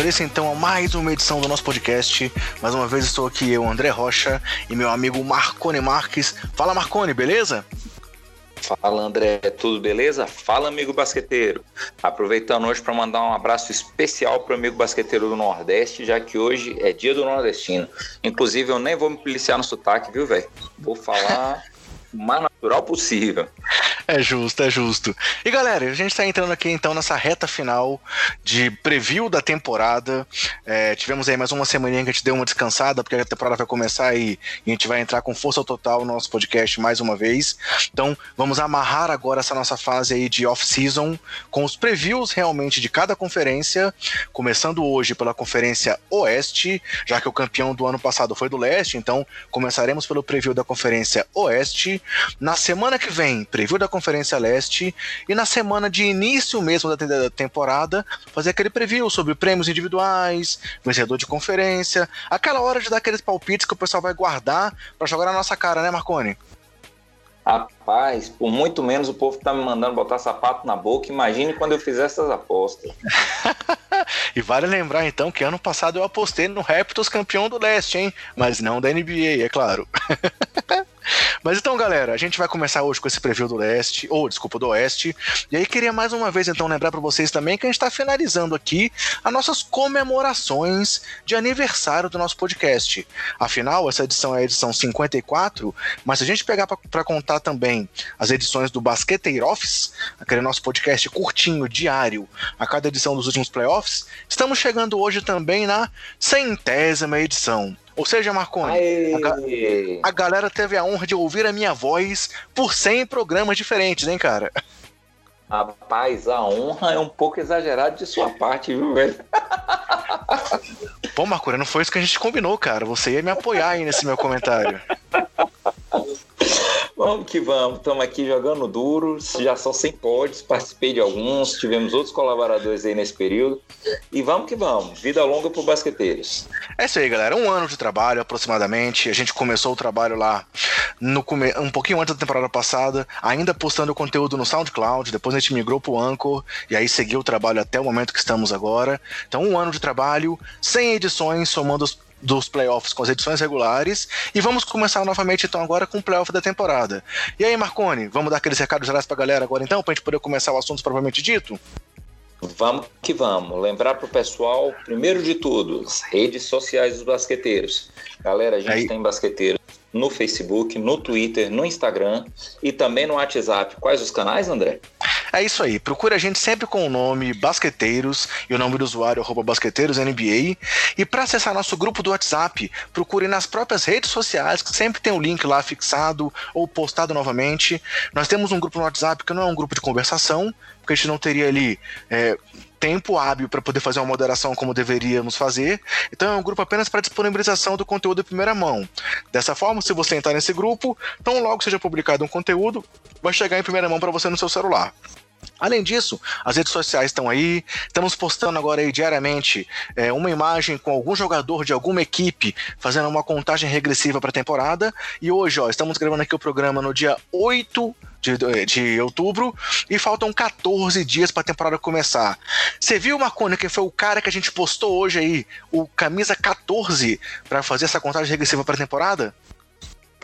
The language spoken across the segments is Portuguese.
início então a mais uma edição do nosso podcast. Mais uma vez estou aqui eu, André Rocha, e meu amigo Marcone Marques. Fala Marcone, beleza? Fala André, tudo beleza? Fala amigo basqueteiro. Aproveitando hoje para mandar um abraço especial para o amigo basqueteiro do Nordeste, já que hoje é dia do nordestino. Inclusive eu nem vou me policiar no sotaque, viu, velho? Vou falar natural possível. É justo, é justo. E galera, a gente está entrando aqui então nessa reta final de preview da temporada. É, tivemos aí mais uma semaninha que a gente deu uma descansada, porque a temporada vai começar e, e a gente vai entrar com força total no nosso podcast mais uma vez. Então vamos amarrar agora essa nossa fase aí de off-season com os previews realmente de cada conferência, começando hoje pela Conferência Oeste, já que o campeão do ano passado foi do Leste, então começaremos pelo preview da Conferência Oeste. Na semana que vem, preview da Conferência Leste e na semana de início mesmo da temporada, fazer aquele preview sobre prêmios individuais, vencedor de conferência, aquela hora de dar aqueles palpites que o pessoal vai guardar para jogar na nossa cara, né, Marconi? Rapaz, por muito menos o povo tá me mandando botar sapato na boca. Imagine quando eu fizer essas apostas. e vale lembrar então que ano passado eu apostei no Raptors campeão do leste, hein? Mas não da NBA, é claro. Mas então, galera, a gente vai começar hoje com esse preview do leste, ou desculpa, do oeste. E aí queria mais uma vez então lembrar para vocês também que a gente está finalizando aqui as nossas comemorações de aniversário do nosso podcast. Afinal, essa edição é a edição 54, mas se a gente pegar para contar também as edições do Basqueteiro Office, aquele nosso podcast curtinho, diário, a cada edição dos últimos playoffs, estamos chegando hoje também na centésima edição. Ou seja, Marconi, a, a, galera teve a honra de ouvir a minha voz por 100 programas diferentes, hein, cara? Rapaz, a honra é um pouco exagerado de sua parte, viu, velho? Pô, Marconi, não foi isso que a gente combinou, cara. Você ia me apoiar aí nesse meu comentário. Vamos que vamos, estamos aqui jogando duro, já são 100 pods, participei de alguns, tivemos outros colaboradores aí nesse período. E vamos que vamos, vida longa para basqueteiros. É isso aí, galera, um ano de trabalho aproximadamente. A gente começou o trabalho lá no um pouquinho antes da temporada passada, ainda postando conteúdo no SoundCloud, depois a gente migrou para o Anchor e aí seguiu o trabalho até o momento que estamos agora. Então, um ano de trabalho, 100 edições, somando os dos playoffs com as edições regulares. E vamos começar novamente então agora com o playoff da temporada. E aí, Marcone, vamos dar aqueles recados gerais pra galera agora então, pra gente poder começar o assunto propriamente dito? Vamos que vamos. Lembrar pro pessoal, primeiro de tudo, as redes sociais dos basqueteiros. Galera, a gente aí. tem basqueteiros no Facebook, no Twitter, no Instagram e também no WhatsApp. Quais os canais, André? É isso aí. Procure a gente sempre com o nome Basqueteiros e o nome do usuário arroba BasqueteirosNBA. E para acessar nosso grupo do WhatsApp, procure nas próprias redes sociais, que sempre tem o um link lá fixado ou postado novamente. Nós temos um grupo no WhatsApp que não é um grupo de conversação, porque a gente não teria ali é, tempo hábil para poder fazer uma moderação como deveríamos fazer. Então é um grupo apenas para disponibilização do conteúdo em primeira mão. Dessa forma, se você entrar nesse grupo, tão logo seja publicado um conteúdo, vai chegar em primeira mão para você no seu celular. Além disso, as redes sociais estão aí, estamos postando agora aí diariamente é, uma imagem com algum jogador de alguma equipe fazendo uma contagem regressiva para a temporada. E hoje, ó, estamos gravando aqui o programa no dia 8 de, de outubro e faltam 14 dias para a temporada começar. Você viu, Marconi, que foi o cara que a gente postou hoje aí, o camisa 14, para fazer essa contagem regressiva para a temporada?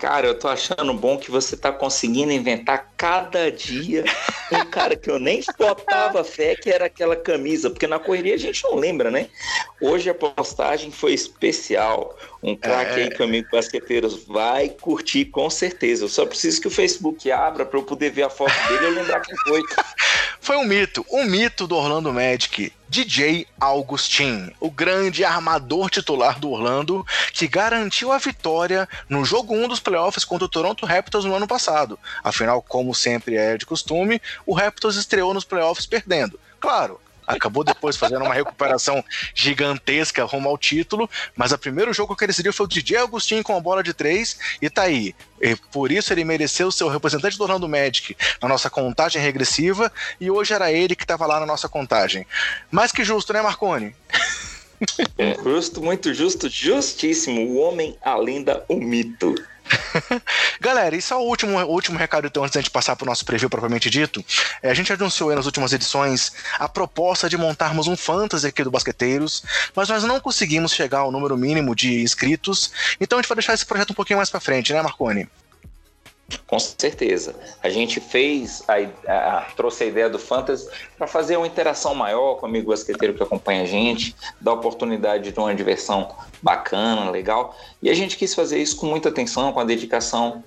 Cara, eu tô achando bom que você tá conseguindo inventar cada dia um cara que eu nem botava fé que era aquela camisa, porque na correria a gente não lembra, né? Hoje a postagem foi especial. Um craque é... aí que o amigo basqueteiros vai curtir com certeza. Eu só preciso que o Facebook abra para eu poder ver a foto dele e lembrar quem foi. Foi um mito, um mito do Orlando Magic. DJ Augustin, o grande armador titular do Orlando, que garantiu a vitória no jogo 1 dos playoffs contra o Toronto Raptors no ano passado. Afinal, como sempre é de costume, o Raptors estreou nos playoffs perdendo. Claro, acabou depois fazendo uma recuperação gigantesca rumo ao título, mas o primeiro jogo que ele decidiu foi o DJ Agostinho com a bola de três, e tá aí. E por isso ele mereceu ser o representante do Orlando Magic na nossa contagem regressiva, e hoje era ele que estava lá na nossa contagem. Mais que justo, né, Marconi? É, justo, muito justo, justíssimo. O homem, a lenda, o mito. Galera, e só o último, o último recado, então, antes da gente passar para o nosso preview propriamente dito. É, a gente anunciou nas últimas edições a proposta de montarmos um fantasy aqui do Basqueteiros, mas nós não conseguimos chegar ao número mínimo de inscritos, então a gente vai deixar esse projeto um pouquinho mais para frente, né, Marconi? Com certeza. A gente fez, a, a, trouxe a ideia do Fantasy para fazer uma interação maior com o amigo basqueteiro que acompanha a gente, dar oportunidade de uma diversão bacana, legal. E a gente quis fazer isso com muita atenção, com a dedicação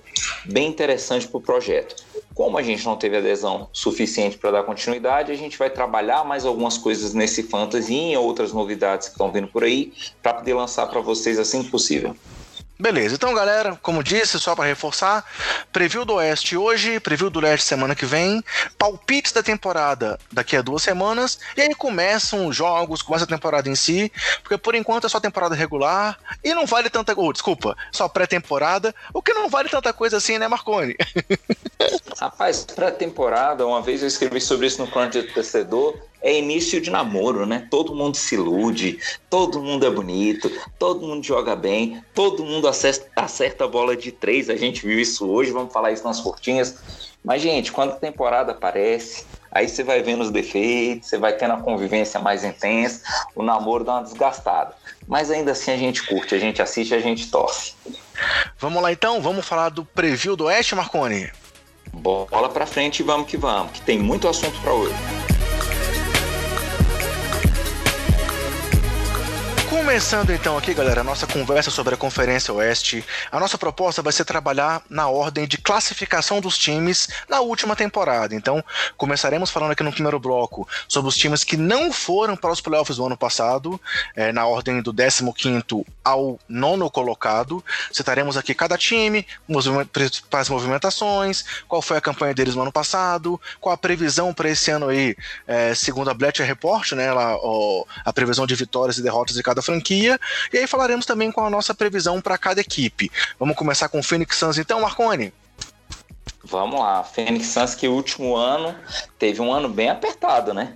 bem interessante para o projeto. Como a gente não teve adesão suficiente para dar continuidade, a gente vai trabalhar mais algumas coisas nesse Fantasy e em outras novidades que estão vindo por aí, para poder lançar para vocês assim que possível. Beleza, então galera, como disse, só para reforçar, preview do Oeste hoje, preview do Leste semana que vem, palpites da temporada daqui a duas semanas, e aí começam os jogos, começa a temporada em si, porque por enquanto é só temporada regular e não vale tanta. Oh, desculpa, só pré-temporada, o que não vale tanta coisa assim, né, Marconi? Rapaz, pré-temporada, uma vez eu escrevi sobre isso no Crunch do Torcedor, é início de namoro, né? Todo mundo se ilude, todo mundo é bonito, todo mundo joga bem, todo mundo acerta, acerta a bola de três. A gente viu isso hoje, vamos falar isso nas curtinhas. Mas, gente, quando a temporada aparece, aí você vai vendo os defeitos, você vai tendo a convivência mais intensa, o namoro dá uma desgastada. Mas ainda assim a gente curte, a gente assiste, a gente torce. Vamos lá então, vamos falar do preview do Oeste, Marconi? Bola pra frente e vamos que vamos, que tem muito assunto para hoje. Começando então aqui, galera, a nossa conversa sobre a Conferência Oeste. A nossa proposta vai ser trabalhar na ordem de classificação dos times na última temporada. Então, começaremos falando aqui no primeiro bloco sobre os times que não foram para os playoffs do ano passado, é, na ordem do 15 ao nono colocado. Citaremos aqui cada time, principais movimentações, qual foi a campanha deles no ano passado, qual a previsão para esse ano aí, é, segundo a Bletcher Report, né, lá, ó, a previsão de vitórias e derrotas de cada franquia. E aí falaremos também com a nossa previsão para cada equipe. Vamos começar com o Phoenix Suns então, Marconi? Vamos lá, Phoenix Suns que o último ano teve um ano bem apertado, né?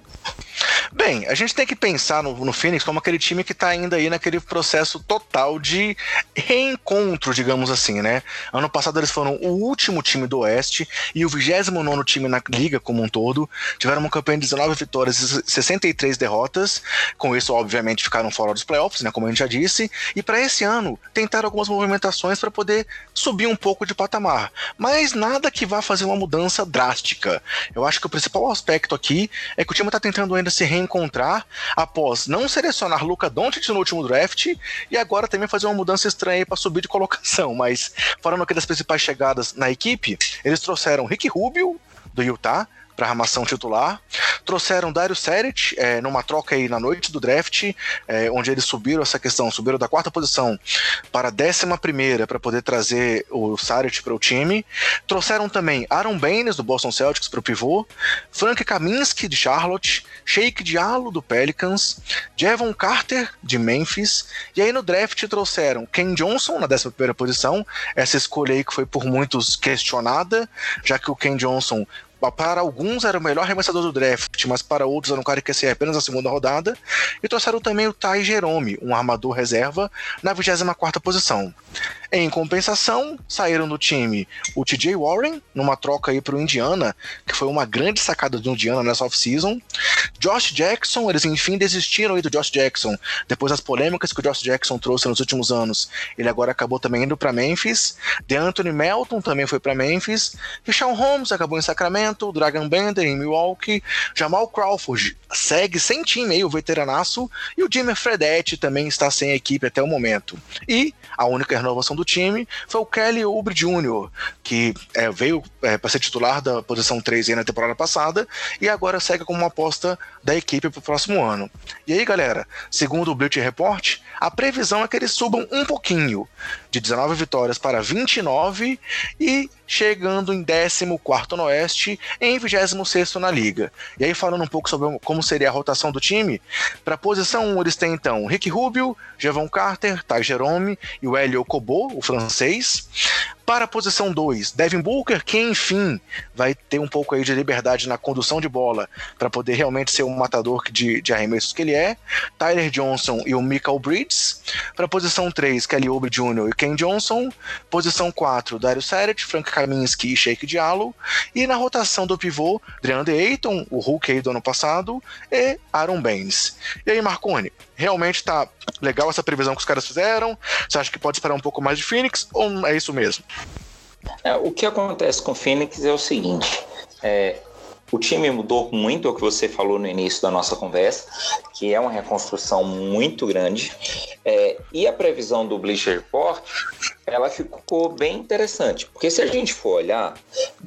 Bem, a gente tem que pensar no, no Phoenix como aquele time que está ainda aí naquele processo total de reencontro, digamos assim, né? Ano passado eles foram o último time do Oeste e o 29 time na liga como um todo. Tiveram uma campanha de 19 vitórias e 63 derrotas. Com isso, obviamente, ficaram fora dos playoffs, né? Como a gente já disse. E para esse ano, tentaram algumas movimentações para poder subir um pouco de patamar. Mas nada que vá fazer uma mudança drástica. Eu acho que o principal aspecto aqui é que o time está tentando ainda se reencontrar reencontrar após não selecionar Luca Doncic no último draft e agora também fazer uma mudança estranha para subir de colocação. Mas falando aqui das principais chegadas na equipe, eles trouxeram Rick Rubio do Utah, para a armação titular. Trouxeram Dario Saric é, numa troca aí na noite do draft, é, onde eles subiram essa questão, subiram da quarta posição para a décima primeira para poder trazer o Saric para o time. Trouxeram também Aaron Baines do Boston Celtics para o pivô, Frank Kaminsky de Charlotte, Shake Diallo do Pelicans, Javon Carter de Memphis, e aí no draft trouxeram Ken Johnson na décima primeira posição, essa escolha aí que foi por muitos questionada, já que o Ken Johnson para alguns era o melhor arremessador do draft, mas para outros era um cara que ia ser apenas na segunda rodada. E trouxeram também o Ty Jerome, um armador reserva, na 24 posição. Em compensação, saíram do time o TJ Warren, numa troca aí para o Indiana, que foi uma grande sacada do Indiana nessa off-season. Josh Jackson, eles enfim desistiram aí do Josh Jackson, depois das polêmicas que o Josh Jackson trouxe nos últimos anos. Ele agora acabou também indo para Memphis. De Anthony Melton também foi para Memphis. Richard Holmes acabou em Sacramento. Dragon Bender em Milwaukee. Jamal Crawford segue sem time aí, o veteranaço. E o Jimmy Fredette também está sem equipe até o momento. E a única renovação do time foi o Kelly Oubre Jr., que é, veio é, para ser titular da posição 3 na temporada passada e agora segue como uma aposta da equipe para o próximo ano. E aí, galera, segundo o Bleacher Report, a previsão é que eles subam um pouquinho, de 19 vitórias para 29 e chegando em 14 no Oeste, em 26 na Liga. E aí, falando um pouco sobre como seria a rotação do time, para a posição 1 eles têm então Rick Rubio, Javon Carter, Ty Jerome e o Hélio Kobo, o francês. Para a posição 2, Devin Booker, que enfim vai ter um pouco aí de liberdade na condução de bola para poder realmente ser o matador de, de arremessos que ele é. Tyler Johnson e o Michael Bridges. Para a posição 3, Kelly Oubre Jr. e Ken Johnson. Posição 4, Dario Saric, Frank Kaminsky e Shake Diallo. E na rotação do pivô, DeAndre Ayton, o Hulk aí do ano passado, e Aaron Baines. E aí, Marconi, realmente tá legal essa previsão que os caras fizeram? Você acha que pode esperar um pouco mais de Phoenix ou é isso mesmo? É, o que acontece com o Phoenix é o seguinte: é, o time mudou muito, é o que você falou no início da nossa conversa, que é uma reconstrução muito grande. É, e a previsão do Bleacher Report, ela ficou bem interessante, porque se a gente for olhar,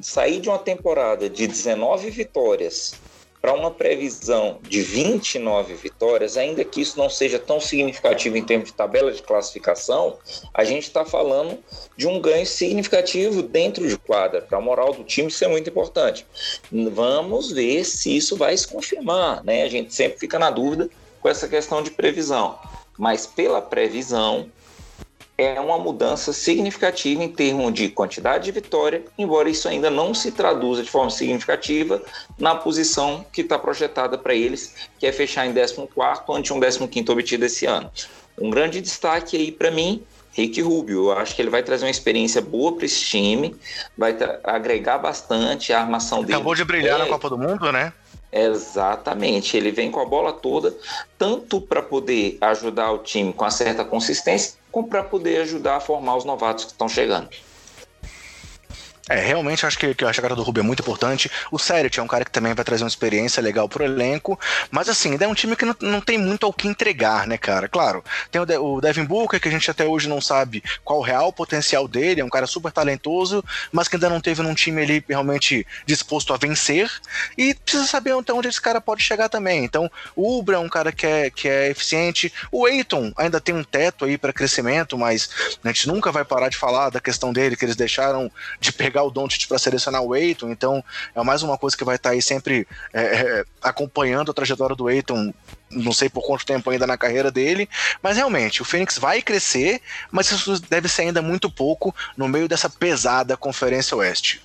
sair de uma temporada de 19 vitórias para uma previsão de 29 vitórias, ainda que isso não seja tão significativo em termos de tabela de classificação, a gente está falando de um ganho significativo dentro de quadra, para a moral do time isso é muito importante. Vamos ver se isso vai se confirmar, né? A gente sempre fica na dúvida com essa questão de previsão, mas pela previsão, é uma mudança significativa em termos de quantidade de vitória, embora isso ainda não se traduza de forma significativa na posição que está projetada para eles, que é fechar em 14 ante um 15 obtido esse ano. Um grande destaque aí para mim, Rick Rubio. Eu acho que ele vai trazer uma experiência boa para esse time, vai agregar bastante a armação dele. Acabou de brilhar é... na Copa do Mundo, né? Exatamente, ele vem com a bola toda, tanto para poder ajudar o time com uma certa consistência, para poder ajudar a formar os novatos que estão chegando. É, realmente acho que, que a chegada do Rubio é muito importante. O Seret é um cara que também vai trazer uma experiência legal pro elenco. Mas assim, ainda é um time que não, não tem muito ao que entregar, né, cara? Claro, tem o, De o Devin Booker, que a gente até hoje não sabe qual o real potencial dele, é um cara super talentoso, mas que ainda não teve num time ali realmente disposto a vencer. E precisa saber até onde esse cara pode chegar também. Então, o Ubra é um cara que é, que é eficiente. O Eiton ainda tem um teto aí para crescimento, mas a gente nunca vai parar de falar da questão dele, que eles deixaram de pegar pegar o Doncic para selecionar o Aiton, então é mais uma coisa que vai estar tá aí sempre é, é, acompanhando a trajetória do Aiton não sei por quanto tempo ainda na carreira dele, mas realmente o Phoenix vai crescer, mas isso deve ser ainda muito pouco no meio dessa pesada Conferência Oeste.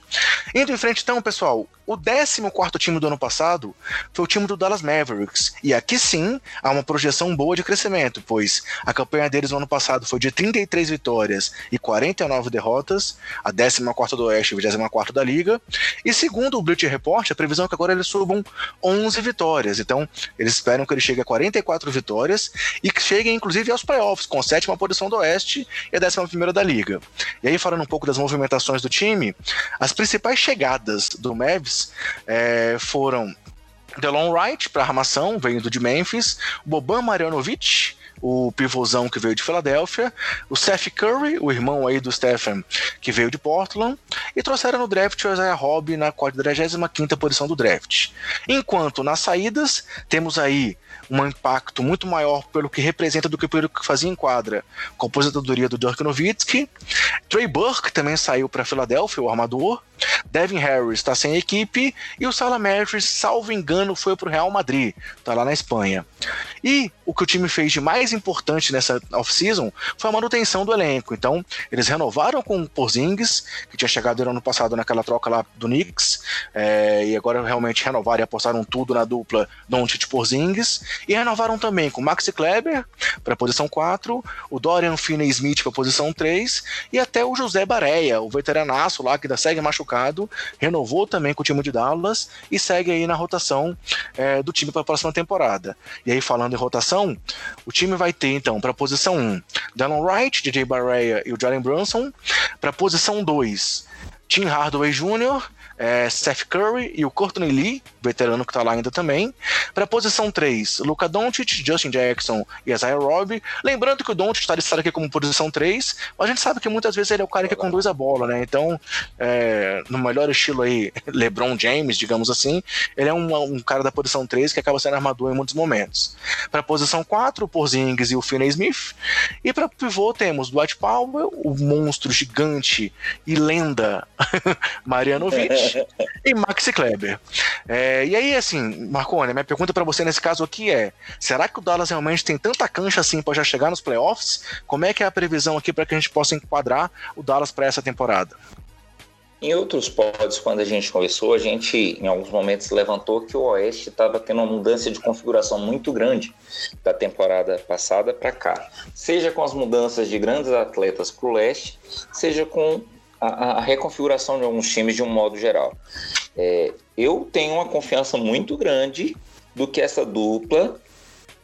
Indo em frente então, pessoal, o 14 time do ano passado foi o time do Dallas Mavericks, e aqui sim há uma projeção boa de crescimento, pois a campanha deles no ano passado foi de 33 vitórias e 49 derrotas, a 14 do Oeste e 24 da Liga, e segundo o Bleacher Report, a previsão é que agora eles subam 11 vitórias, então eles esperam que eles cheguem chega a 44 vitórias e que chega inclusive aos playoffs, com a sétima posição do Oeste e a décima primeira da Liga. E aí, falando um pouco das movimentações do time, as principais chegadas do Mavs é, foram Delon Wright para armação, vindo de Memphis, Boban Marjanovic, o pivôzão que veio de Filadélfia, o Seth Curry, o irmão aí do Stephen, que veio de Portland, e trouxeram no draft o Isaiah Robb na 45ª posição do draft. Enquanto nas saídas, temos aí um impacto muito maior pelo que representa do que pelo que fazia em quadra, com a aposentadoria do Dirk Nowitzki. Trey Burke também saiu para Filadélfia, o armador. Devin Harris está sem equipe e o Salamanders, salvo engano, foi para o Real Madrid, está lá na Espanha. E o que o time fez de mais importante nessa off-season foi a manutenção do elenco. Então, eles renovaram com o Porzingis, que tinha chegado no ano passado naquela troca lá do Knicks, é, e agora realmente renovaram e apostaram tudo na dupla Doncic Porzingis, e renovaram também com Maxi Kleber para a posição 4, o Dorian Finney-Smith para a posição 3, e até o José Bareia, o veteranaço lá que ainda segue machucado, renovou também com o time de Dallas e segue aí na rotação é, do time para a próxima temporada. E aí, falando em rotação, o time vai ter então para a posição 1, Dallon Wright, DJ Bareia e o Jalen Brunson, para a posição 2, Tim Hardaway Jr., é, Seth Curry e o Courtney Lee, veterano que tá lá ainda também. Para posição 3, Luca Doncic, Justin Jackson e Isaiah Robb. Lembrando que o Doncic está listado aqui como posição 3, mas a gente sabe que muitas vezes ele é o cara que conduz a bola, né? Então, é, no melhor estilo aí, LeBron James, digamos assim, ele é um, um, cara da posição 3 que acaba sendo armador em muitos momentos. Para posição 4, o Porzingis e o Finney Smith. E para pivô temos Dwight Powell, o monstro gigante e lenda Marianovic. e Maxi Kleber. É, e aí, assim, Marconi, minha pergunta para você nesse caso aqui é: será que o Dallas realmente tem tanta cancha assim para já chegar nos playoffs? Como é que é a previsão aqui para que a gente possa enquadrar o Dallas para essa temporada? Em outros pods, quando a gente conversou, a gente em alguns momentos levantou que o Oeste estava tendo uma mudança de configuração muito grande da temporada passada para cá. Seja com as mudanças de grandes atletas para o leste, seja com a, a, reconfiguração de alguns times de um modo geral. É, eu tenho uma confiança muito grande do que essa dupla,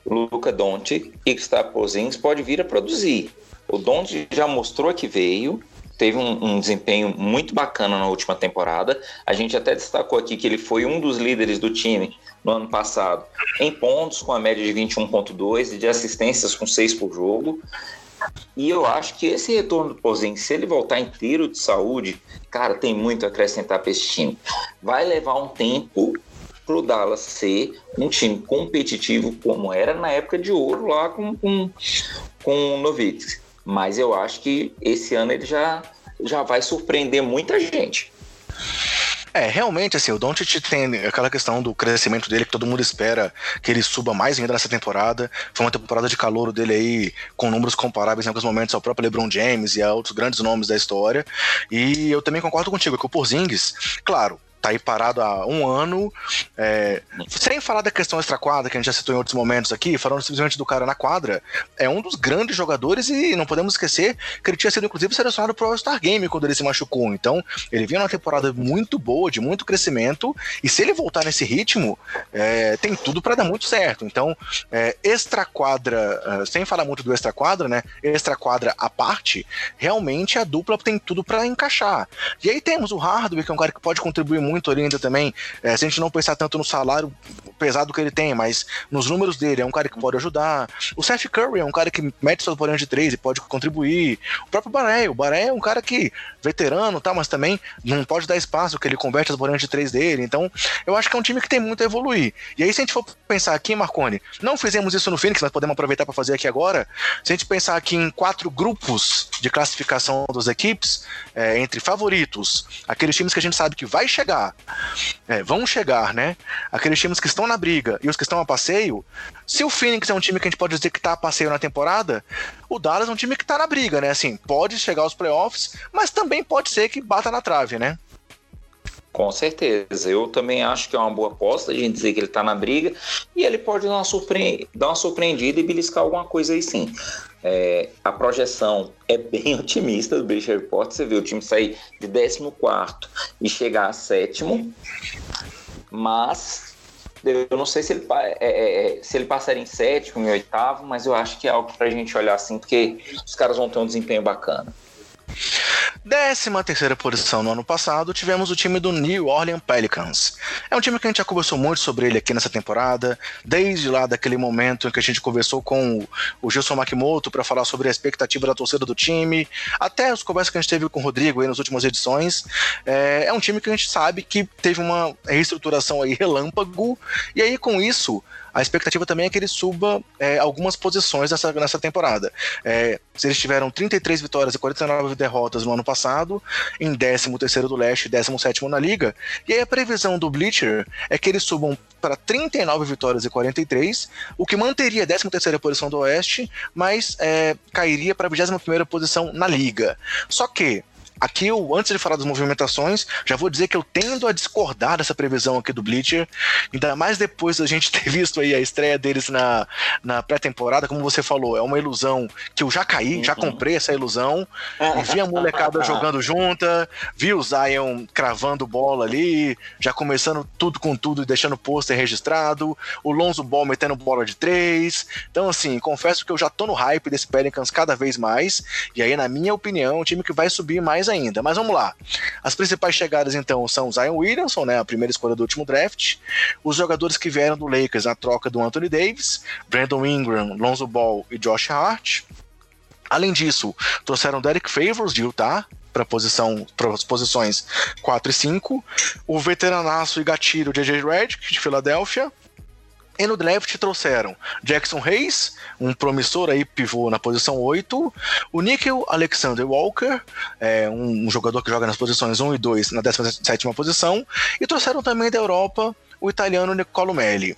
Luca Doncic e Gustavo Porzingis, pode vir a produzir. O Doncic já mostrou que veio, teve um, um, desempenho muito bacana na última temporada. A gente até destacou aqui que ele foi um dos líderes do time no ano passado em pontos, com a média de 21,2 e de assistências com 6 por jogo. E eu acho que esse retorno do Pozinho, se ele voltar inteiro de saúde, cara, tem muito a acrescentar para esse time. Vai levar um tempo para o Dallas ser um time competitivo como era na época de ouro lá com, com, com o Novitz. Mas eu acho que esse ano ele já, já vai surpreender muita gente. É, realmente, assim, o Doncic tem aquela questão do crescimento dele que todo mundo espera que ele suba mais ainda nessa temporada. Foi uma temporada de calor dele aí com números comparáveis em alguns momentos ao próprio LeBron James e a outros grandes nomes da história. E eu também concordo contigo que o Porzingis, claro, tá aí parado há um ano. É, sem falar da questão extra-quadra, que a gente já citou em outros momentos aqui, falando simplesmente do cara na quadra, é um dos grandes jogadores e não podemos esquecer que ele tinha sido, inclusive, selecionado pro All-Star Game quando ele se machucou. Então, ele vinha numa temporada muito boa, de muito crescimento, e se ele voltar nesse ritmo, é, tem tudo para dar muito certo. Então, é, extra-quadra, é, sem falar muito do extra-quadra, né? Extra-quadra à parte, realmente a dupla tem tudo para encaixar. E aí temos o Hardwick, que é um cara que pode contribuir muito muito ali ainda também. É, se a gente não pensar tanto no salário pesado que ele tem, mas nos números dele, é um cara que pode ajudar. O Seth Curry é um cara que mete suas bolinhas de três e pode contribuir. O próprio Baré, o Baré é um cara que, veterano, tá, mas também não pode dar espaço, que ele converte as bolinhas de três dele. Então, eu acho que é um time que tem muito a evoluir. E aí, se a gente for pensar aqui, Marconi, não fizemos isso no Phoenix, mas podemos aproveitar para fazer aqui agora. Se a gente pensar aqui em quatro grupos de classificação das equipes, é, entre favoritos, aqueles times que a gente sabe que vai chegar chegar, é, vão chegar, né? Aqueles times que estão na briga e os que estão a passeio. Se o Phoenix é um time que a gente pode dizer que está a passeio na temporada, o Dallas é um time que está na briga, né? Assim, pode chegar aos playoffs, mas também pode ser que bata na trave, né? Com certeza. Eu também acho que é uma boa aposta a gente dizer que ele está na briga e ele pode dar uma, surpre... dar uma surpreendida e beliscar alguma coisa aí sim. É, a projeção é bem otimista do British Report. Você vê o time sair de 14 e chegar a sétimo, mas eu não sei se ele, é, é, é, se ele passaria em sétimo, em oitavo, mas eu acho que é algo para a gente olhar assim, porque os caras vão ter um desempenho bacana. Décima terceira posição no ano passado, tivemos o time do New Orleans Pelicans. É um time que a gente já conversou muito sobre ele aqui nessa temporada, desde lá daquele momento em que a gente conversou com o Gilson Makimoto para falar sobre a expectativa da torcida do time, até as conversas que a gente teve com o Rodrigo aí nas últimas edições. É, é um time que a gente sabe que teve uma reestruturação aí relâmpago, e aí com isso a expectativa também é que ele suba é, algumas posições nessa, nessa temporada. É, eles tiveram 33 vitórias e 49 derrotas no ano passado, em 13º do leste e 17º na liga, e aí a previsão do Bleacher é que eles subam para 39 vitórias e 43, o que manteria a 13ª posição do oeste, mas é, cairia para a 21ª posição na liga. Só que Aqui, eu, antes de falar das movimentações, já vou dizer que eu tendo a discordar dessa previsão aqui do Bleacher, ainda mais depois da gente ter visto aí a estreia deles na, na pré-temporada, como você falou, é uma ilusão que eu já caí, uhum. já comprei essa ilusão, e vi a molecada jogando junta, vi o Zion cravando bola ali, já começando tudo com tudo e deixando o pôster registrado, o Lonzo Ball metendo bola de três, então assim, confesso que eu já tô no hype desse Pelicans cada vez mais, e aí na minha opinião, o time que vai subir mais ainda. Mas vamos lá. As principais chegadas, então, são Zion Williamson, né, a primeira escolha do último draft, os jogadores que vieram do Lakers na troca do Anthony Davis, Brandon Ingram, Lonzo Ball e Josh Hart. Além disso, trouxeram Derek Favors de Utah, para posição para as posições 4 e 5, o veteranaço e gatilho JJ Redick de Filadélfia, E no draft trouxeram Jackson Hayes, um promissor aí pivô na posição 8, o Nickel Alexander Walker, é, um, um, jogador que joga nas posições 1 e 2 na 17 posição, e trouxeram também da Europa o italiano Nicolo Melli.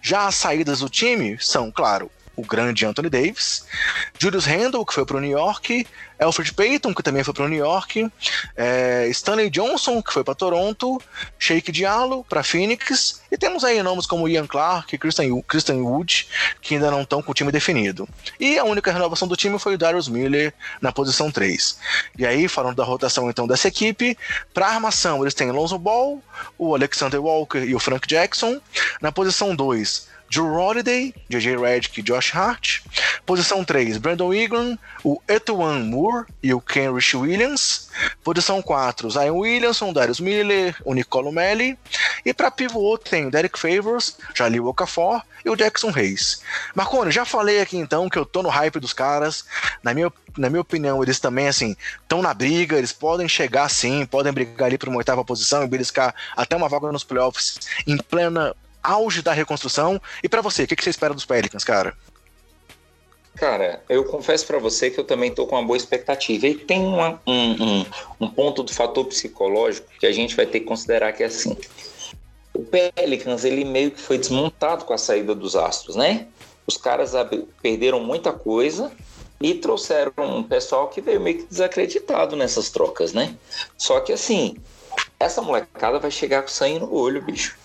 Já as saídas do time são, claro, o grande Anthony Davis, Julius Randle, que foi para o New York, Alfred Payton, que também foi para o New York, é, Stanley Johnson, que foi para Toronto, Shake Diallo para Phoenix, e temos aí nomes como Ian Clark e Christian, Wood, que ainda não estão com o time definido. E a única renovação do time foi o Darius Miller na posição 3. E aí, falando da rotação então dessa equipe, para armação eles têm Lonzo Ball, o Alexander Walker e o Frank Jackson. Na posição 2, Drew Holiday, JJ Redick e Josh Hart. Posição 3, Brandon Ingram, o Etuan Moore e o Kenrich Williams. Posição 4, Zion Williamson, Darius Miller, o Nicolo Melli. E para pivô tem o Derek Favors, Jalil Okafor e o Jackson Hayes. Marconi, já falei aqui então que eu tô no hype dos caras. Na minha, na minha opinião, eles também, assim, estão na briga, eles podem chegar sim, podem brigar ali para uma oitava posição e beliscar até uma vaga nos playoffs em plena auge da reconstrução. E para você, o que, que você espera dos Pelicans, cara? Cara, eu confesso para você que eu também tô com uma boa expectativa. E tem uma, um, um, um, ponto do fator psicológico que a gente vai ter que considerar que é assim. O Pelicans, ele meio que foi desmontado com a saída dos Astros, né? Os caras perderam muita coisa e trouxeram um pessoal que veio meio que desacreditado nessas trocas, né? Só que assim, essa molecada vai chegar com sangue no olho, bicho.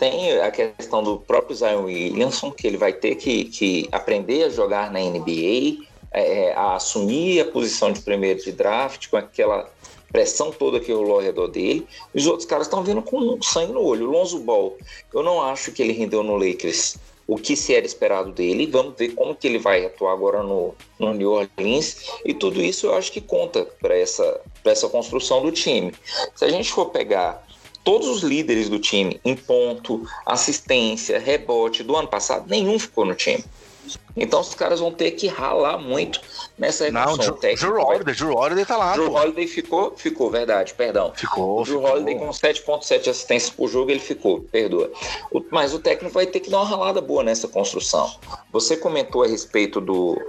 Tem a questão do próprio Zion Williamson, que ele vai ter que, que aprender a jogar na NBA, é, a assumir a posição de primeiro de draft, com aquela pressão toda que rolou ao redor dele. Os outros caras estão vindo com sangue no olho. O Lonzo Ball, eu não acho que ele rendeu no Lakers o que se era esperado dele. Vamos ver como que ele vai atuar agora no, no New Orleans. E tudo isso eu acho que conta para essa, essa construção do time. Se a gente for pegar todos os líderes do time em ponto, assistência, rebote do ano passado, nenhum ficou no time. Então os caras vão ter que ralar muito nessa evolução. Não, Drew, Drew Holiday, Drew Holiday tá lá. Drew Holiday ficou, ficou, verdade, perdão. Ficou. O Drew ficou. Holiday com 7.7 assistências por jogo, ele ficou, perdoa. O, mas o técnico vai ter que dar uma ralada boa nessa construção. Você comentou a respeito do,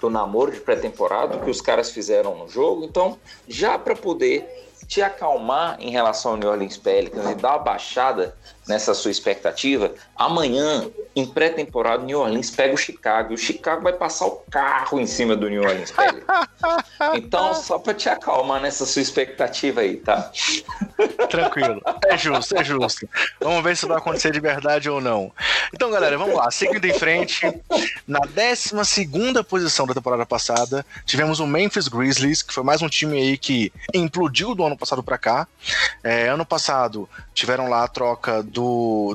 do namoro de pré-temporada que os caras fizeram no jogo, então já para poder te acalmar em relação ao New Orleans Pelicans e dar uma baixada nessa sua expectativa, amanhã, em pré-temporada, o New Orleans pega o Chicago. E o Chicago vai passar o carro em cima do New Orleans. Então, só para te acalmar nessa sua expectativa aí, tá? Tranquilo. É justo, é justo. Vamos ver se vai acontecer de verdade ou não. Então, galera, vamos lá. Seguindo em frente, na 12 posição da temporada passada, tivemos o Memphis Grizzlies, que foi mais um time aí que implodiu do ano passado para cá. É, ano passado tiveram lá a troca do,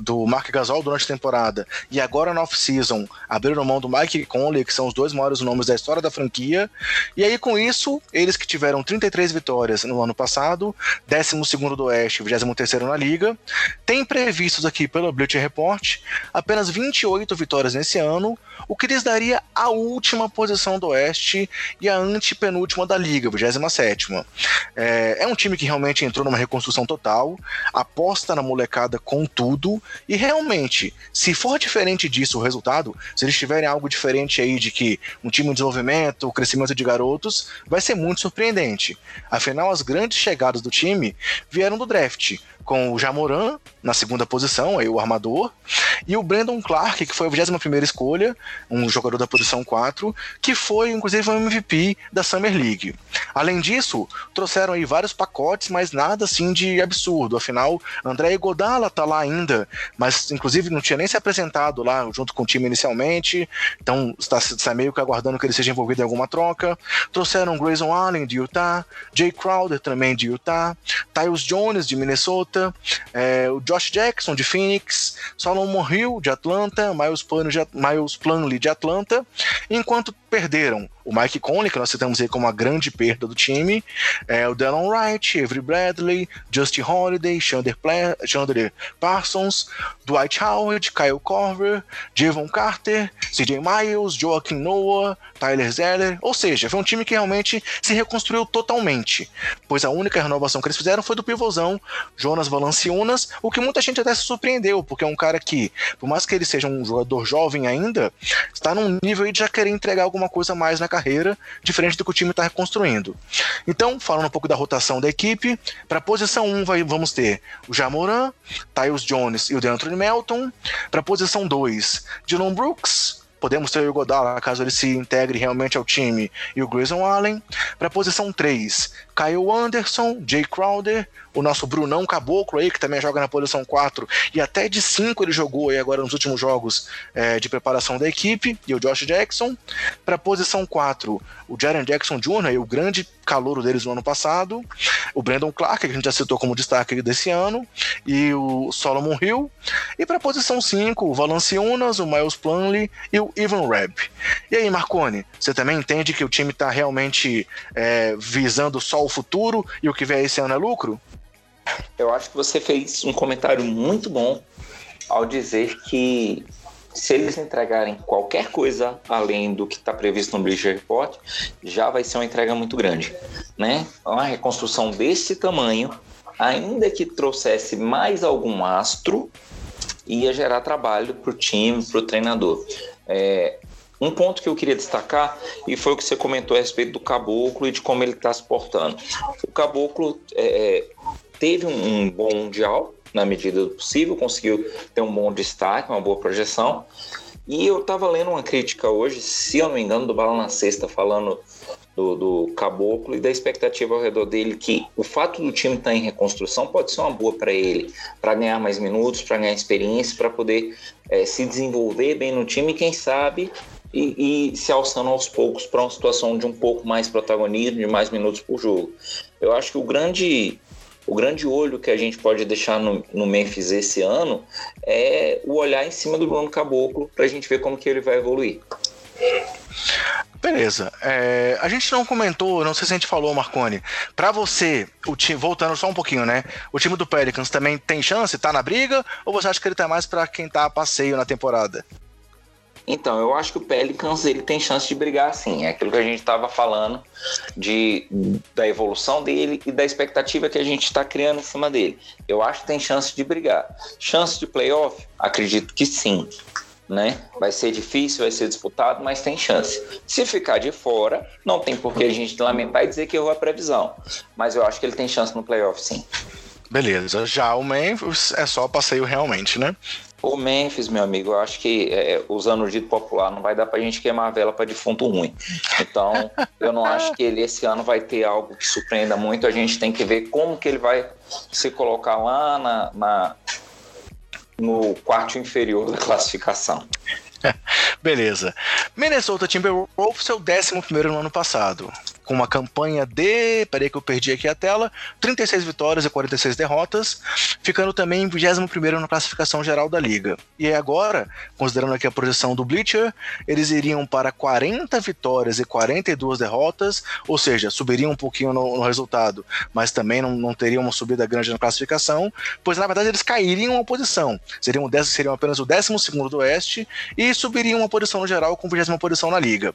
do Mark Gasol durante a temporada e agora na off-season abriram mão do Mike Conley, que são os dois maiores nomes da história da franquia. E aí com isso, eles que tiveram 33 vitórias no ano passado, 12 do Oeste, 23 na liga, tem previstos aqui pelo Bleacher Report apenas 28 vitórias nesse ano, o que lhes daria a última posição do Oeste e a antepenúltima da liga, 27 é, é um time que realmente entrou numa reconstrução total, aposta na molecada com tudo, e realmente, se for diferente disso o resultado, se eles tiverem algo diferente aí de que um time em desenvolvimento, o crescimento de garotos, vai ser muito surpreendente. Afinal, as grandes chegadas do time vieram do draft com o Jamoran na segunda posição, aí o armador, e o Brandon Clark, que foi a 21 escolha, um jogador da posição 4, que foi inclusive o MVP da Summer League. Além disso, trouxeram aí vários pacotes, mas nada assim de absurdo. Afinal, André Godala tá lá ainda, mas inclusive não tinha nem se apresentado lá junto com o time inicialmente, então está, meio que aguardando que ele seja envolvido em alguma troca. Trouxeram Grayson Allen de Utah, Jay Crowder também de Utah, Tyus Jones de Minnesota, é, o Josh Jackson de Phoenix, Solomon Hill de Atlanta, Miles Plumlee de, Miles de Atlanta, enquanto perderam o Mike Conley, que nós citamos aí como uma grande perda do time, é, o Delon Wright, Avery Bradley, Justin Holiday, Chandler, Pla Chandler Parsons, Dwight Howard, Kyle Corver, Javon Carter, CJ Miles, Joaquim Noah, Tyler Zeller, ou seja, foi um time que realmente se reconstruiu totalmente, pois a única renovação que eles fizeram foi do pivôzão Jonas Valanciunas, o que muita gente até se surpreendeu, porque é um cara que, por mais que ele seja um jogador jovem ainda, está num nível de já querer entregar alguma coisa mais na carreira, diferente do que o time está reconstruindo. Então, falando um pouco da rotação da equipe, para a posição 1 vai, vamos ter o Jamoran, Tyus Jones e o DeAndre Melton. Para a posição 2, Dylan Brooks, Podemos ter o Godala, caso ele se integre realmente ao time, e o Grayson Allen. Para a posição 3, Kyle Anderson, Jay Crowder, o nosso Brunão Caboclo aí, que também joga na posição 4, e até de 5 ele jogou aí agora nos últimos jogos é, de preparação da equipe, e o Josh Jackson. Para a posição 4, o Jaren Jackson Jr., o grande calouro deles no ano passado, o Brandon Clark, que a gente já citou como destaque desse ano, e o Solomon Hill. E para a posição 5, o Valanciunas, o Miles Plumlee e o Ivan Rapp. E aí, Marcone, você também entende que o time está realmente é, visando só o futuro e o que vier esse ano é lucro? Eu acho que você fez um comentário muito bom ao dizer que se eles entregarem qualquer coisa além do que está previsto no Bleacher Report, já vai ser uma entrega muito grande, né? Uma reconstrução desse tamanho, ainda que trouxesse mais algum astro, ia gerar trabalho para o time, para o treinador. É, um ponto que eu queria destacar, e foi o que você comentou a respeito do caboclo e de como ele está se portando. O caboclo é, teve um, um bom mundial, na medida do possível, conseguiu ter um bom destaque, uma boa projeção. E eu estava lendo uma crítica hoje, se eu não me engano, do Bala na Sexta, falando do, do, Caboclo e da expectativa ao redor dele, que o fato do time estar tá em reconstrução pode ser uma boa para ele, para ganhar mais minutos, para ganhar experiência, para poder é, se desenvolver bem no time e, quem sabe, e, e se alçando aos poucos para uma situação de um pouco mais protagonismo, de mais minutos por jogo. Eu acho que o grande o grande olho que a gente pode deixar no, no Memphis esse ano é o olhar em cima do Bruno Caboclo para a gente ver como que ele vai evoluir. Beleza. É, a gente não comentou, não sei se a gente falou, Marconi. Para você, o time, voltando só um pouquinho, né? O time do Pelicans também tem chance? Tá na briga? Ou você acha que ele tá mais para quem tá a passeio na temporada? Então, eu acho que o Pelicans ele tem chance de brigar sim. É aquilo que a gente estava falando de, da evolução dele e da expectativa que a gente está criando em cima dele. Eu acho que tem chance de brigar. Chance de playoff? Acredito que sim. Né? Vai ser difícil, vai ser disputado, mas tem chance. Se ficar de fora, não tem por que a gente lamentar e dizer que errou a previsão. Mas eu acho que ele tem chance no playoff, sim. Beleza, já o Memphis é só passeio realmente, né? O Memphis, meu amigo, eu acho que, é, usando o dito popular, não vai dar pra gente queimar a vela para defunto ruim. Então, eu não acho que ele esse ano vai ter algo que surpreenda muito. A gente tem que ver como que ele vai se colocar lá na, na no quarto inferior da classificação. Beleza. Minnesota Timberwolves é o 11 no ano passado com uma campanha de. Peraí que eu perdi aqui a tela: 36 vitórias e 46 derrotas, ficando também em 21 na classificação geral da liga. E agora, considerando aqui a projeção do Bleacher, eles iriam para 40 vitórias e 42 derrotas, ou seja, subiriam um pouquinho no, no resultado, mas também não, não teriam uma subida grande na classificação, pois na verdade eles cairiam uma posição. Seriam, seriam apenas o 12 do Oeste e subiriam uma posição no geral com 20 posição na liga.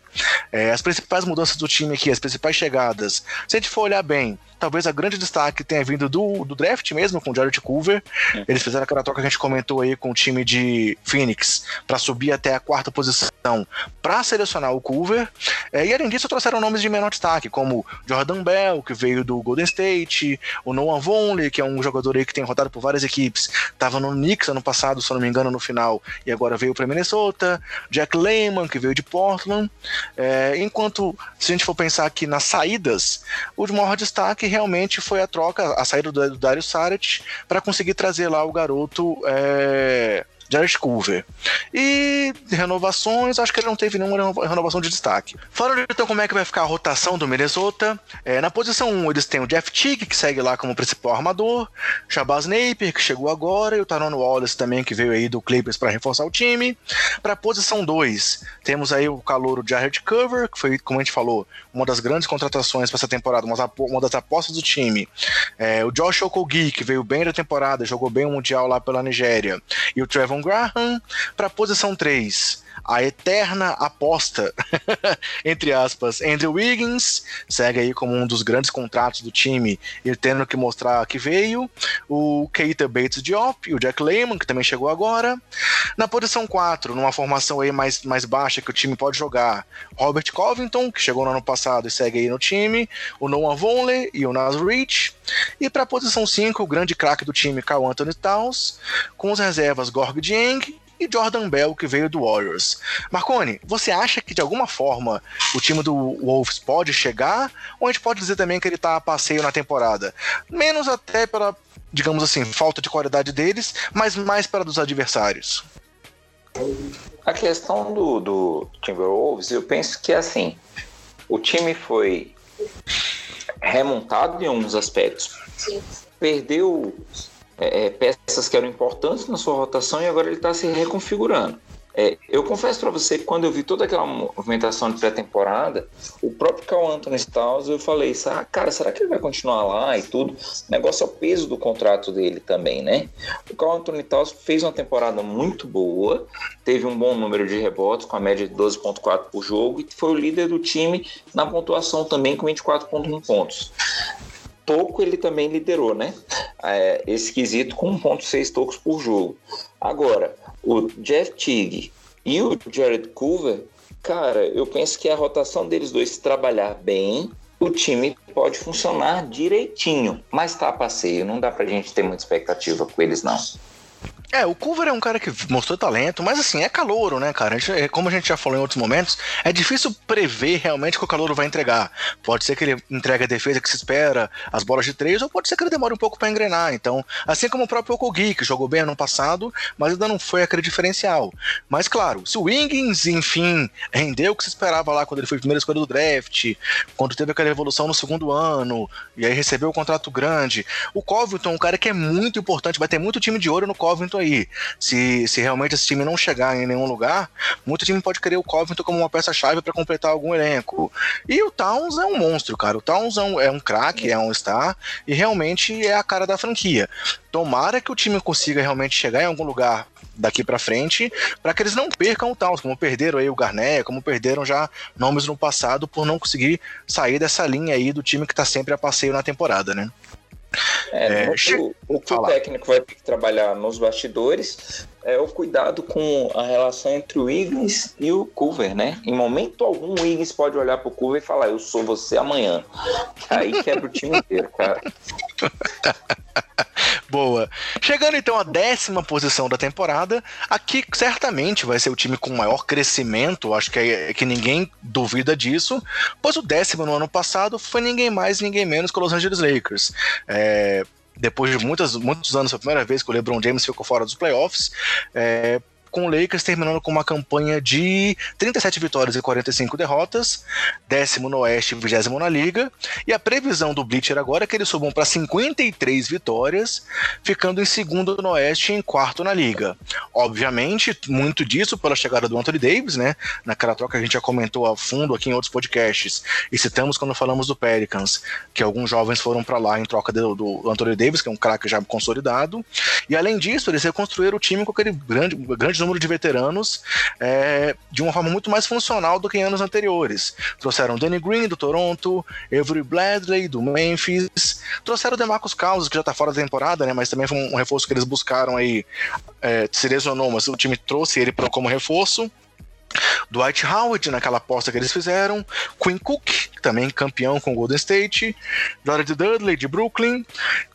É, as principais mudanças do time aqui, as principais chegadas. Se a gente for olhar bem, talvez a grande destaque tenha vindo do, do draft mesmo, com o Jared Culver. É. Eles fizeram aquela troca que a gente comentou aí com o time de Phoenix para subir até a quarta posição para selecionar o Culver. É, e além disso, trouxeram nomes de menor destaque, como Jordan Bell, que veio do Golden State, o Noah Vonley, que é um jogador aí que tem rodado por várias equipes, estava no Knicks ano passado, se não me engano, no final, e agora veio para Minnesota. Jack Lehman, que veio de Portland. É, enquanto, se a gente for pensar aqui nas saídas, o maior destaque realmente foi a troca, a saída do, do Dario Saric para conseguir trazer lá o garoto é, Jared Culver. E renovações, acho que ele não teve nenhuma renovação de destaque. Falando então como é que vai ficar a rotação do Minnesota, é, na posição 1 eles têm o Jeff Teague, que segue lá como principal armador, Shabazz Napier, que chegou agora, e o Taron Wallace também, que veio aí do Clippers para reforçar o time. Para a posição 2, temos aí o calouro Jared Cover, que foi, como a gente falou, uma das grandes contratações para essa temporada, uma das apostas do time. É, o Josh Okogi, que veio bem da temporada, jogou bem o Mundial lá pela Nigéria. E o Trevon Graham. Para a posição 3, a eterna aposta, entre aspas, Andrew Wiggins, segue aí como um dos grandes contratos do time, ele tendo que mostrar que veio, o Keita Bates Diop e o Jack Lehman, que também chegou agora. Na posição 4, numa formação aí mais, mais baixa que o time pode jogar, Robert Covington, que chegou no ano passado e segue aí no time, o Noah Vonleh e o Nas Rich. E para a posição 5, o grande craque do time, Carl Anthony Towns, com os reservas Gorg Dieng e Jordan Bell, que veio do Warriors. Marconi, você acha que de alguma forma o time do Wolves pode chegar? Ou a gente pode dizer também que ele está a passeio na temporada? Menos até pela, digamos assim, falta de qualidade deles, mas mais para dos adversários. A questão do, do Timberwolves, eu penso que assim, o time foi remontado em alguns aspectos. Sim. Perdeu é, é, peças que eram importantes na sua rotação e agora ele está se reconfigurando. É, eu confesso para você que quando eu vi toda aquela movimentação de pré-temporada, o próprio Carl Anthony Towns, eu falei, ah, cara, será que ele vai continuar lá e tudo? O negócio é o peso do contrato dele também, né? O Carl Anthony Towns fez uma temporada muito boa, teve um bom número de rebotes, com a média de 12.4 por jogo, e foi o líder do time na pontuação também, com 24.1 pontos toco ele também liderou, né? É, com 1.6 tocos por jogo. Agora, o Jeff Teague e o Jared Culver, cara, eu penso que a rotação deles dois se trabalhar bem, o time pode funcionar direitinho. Mas tá a passeio, não dá pra gente ter muita expectativa com eles, não. É, o Culver é um cara que mostrou talento, mas assim, é calouro, né, cara? A gente, é, como a gente já falou em outros momentos, é difícil prever realmente o que o calouro vai entregar. Pode ser que ele entregue a defesa que se espera, as bolas de três, ou pode ser que ele demore um pouco para engrenar. Então, assim como o próprio Okogi, que jogou bem ano passado, mas ainda não foi aquele diferencial. Mas claro, se o Wiggins, enfim, rendeu o que se esperava lá quando ele foi primeira escolha do draft, quando teve aquela evolução no segundo ano, e aí recebeu o um contrato grande. O Covington, um cara que é muito importante, vai ter muito time de ouro no Covington aí. Se, se realmente esse time não chegar em nenhum lugar, muito time pode querer o Covington como uma peça-chave para completar algum elenco. E o Towns é um monstro, cara. O Towns é um, é um craque, é um star, e realmente é a cara da franquia. Tomara que o time consiga realmente chegar em algum lugar daqui para frente, para que eles não percam o Towns, como perderam aí o Garnet, como perderam já nomes no passado por não conseguir sair dessa linha aí do time que tá sempre a passeio na temporada, né? É, é, o, o, que o técnico vai ter que trabalhar nos bastidores é o cuidado com a relação entre o Wiggins e o Culver, né? Em momento algum, o Wiggins pode olhar pro Culver e falar: Eu sou você amanhã. Aí quebra o time inteiro, cara. Boa. Chegando então à décima posição da temporada, aqui certamente vai ser o time com maior crescimento, acho que, é, que ninguém duvida disso, pois o décimo no ano passado foi ninguém mais, ninguém menos que os Los Angeles Lakers. É, depois de muitas, muitos anos, foi a primeira vez que o LeBron James ficou fora dos playoffs. É, com o Lakers terminando com uma campanha de 37 vitórias e 45 derrotas, décimo no Oeste e vigésimo na Liga, e a previsão do Bleacher agora é que eles subam para 53 vitórias, ficando em segundo no Oeste e em quarto na Liga. Obviamente, muito disso pela chegada do Anthony Davis, né? Naquela troca que a gente já comentou a fundo aqui em outros podcasts, e citamos quando falamos do Pelicans, que alguns jovens foram para lá em troca do, do Anthony Davis, que é um craque já consolidado, e além disso, eles reconstruíram o time com aquele grande, grande grande número de veteranos é, de uma forma muito mais funcional do que em anos anteriores. Trouxeram Danny Green do Toronto, Avery Bradley do Memphis, trouxeram o DeMarcus Cousins que já está fora da temporada, né, mas também foi um reforço que eles buscaram aí, é, se lesionou, mas o time trouxe ele como reforço. Dwight Howard naquela aposta que eles fizeram, Quinn Cook, também campeão com o Golden State, Jared Dudley de Brooklyn,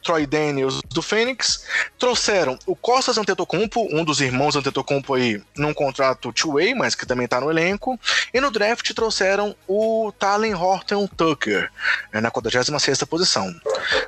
Troy Daniels do Phoenix, trouxeram o Costas Antetokounmpo, um dos irmãos Antetokounmpo aí, num contrato two-way, mas que também está no elenco, e no draft trouxeram o Talen Horton Tucker, né, na 46ª posição.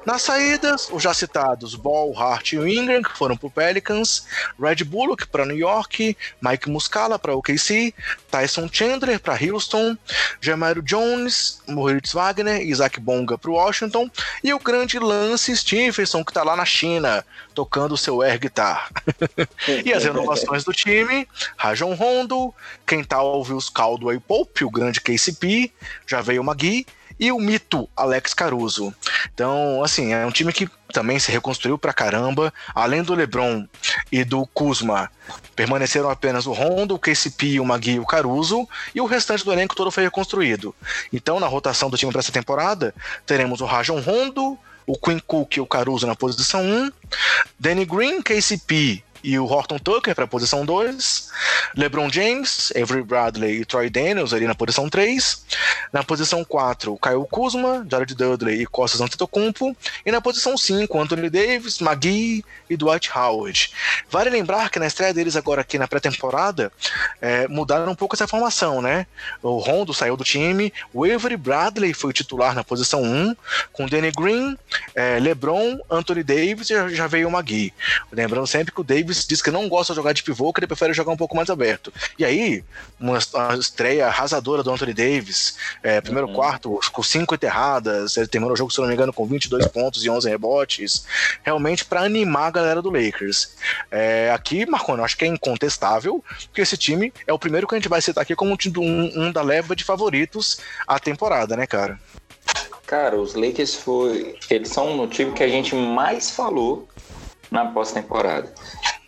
Nas saídas, os já citados Ball, Hart e Ingram, que foram para o Pelicans, Red Bullock para New York, Mike Muscala para OKC, Tyson Chandler para Houston, Jamiro Jones, Moritz Wagner Isaac Bonga para Washington, e o grande Lance Stephenson, que está lá na China, tocando seu air guitar. e as renovações do time, Rajon Rondo, quem tá ouviu os Caldwell Pope, o grande KCP, já veio o Magui, e o mito Alex Caruso. Então, assim, é um time que também se reconstruiu pra caramba. Além do LeBron e do Kuzma, permaneceram apenas o Rondo, o KCP, o Magui e o Caruso, e o restante do elenco todo foi reconstruído. Então, na rotação do time para essa temporada, teremos o Rajon Rondo, o Quinn Cook e o Caruso na posição 1, Danny Green, KCP e o Horton Tucker para a posição 2, LeBron James, Avery Bradley e Troy Daniels ali na posição 3, na posição 4, Kyle Kuzma, Jared Dudley e Costas Antetokounmpo, e na posição 5, Anthony Davis, McGee e Dwight Howard. Vale lembrar que na estreia deles agora aqui na pré-temporada, é, mudaram um pouco essa formação, né? O Rondo saiu do time, o Avery Bradley foi titular na posição 1, com Danny Green, é, LeBron, Anthony Davis e já veio o McGee. Lembrando sempre que o Davis diz que não gosta de jogar de pivô, que ele prefere jogar um pouco mais aberto. E aí, uma, uma estreia arrasadora do Anthony Davis, é, primeiro uhum. quarto, com cinco enterradas, ele terminou o jogo, se não me engano, com 22 pontos e 11 rebotes, realmente para animar a galera do Lakers. É, aqui, Marconi, eu acho que é incontestável, que esse time é o primeiro que a gente vai citar aqui como um, um da leva de favoritos à temporada, né, cara? Cara, os Lakers foi. Eles são o time que a gente mais falou na pós-temporada.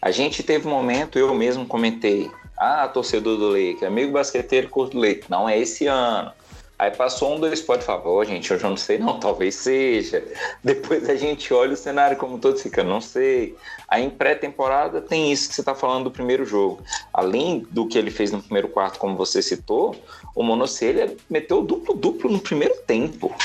A gente teve um momento, eu mesmo comentei, ah, torcedor do Lake, amigo basqueteiro curto do Lake, não é esse ano. Aí passou um, dois pode falar, oh, gente, eu já não sei não, talvez seja. Depois a gente olha o cenário como todo fica, não sei. Aí em pré-temporada tem isso que você está falando do primeiro jogo. Além do que ele fez no primeiro quarto, como você citou, o Monocelha meteu duplo-duplo no primeiro tempo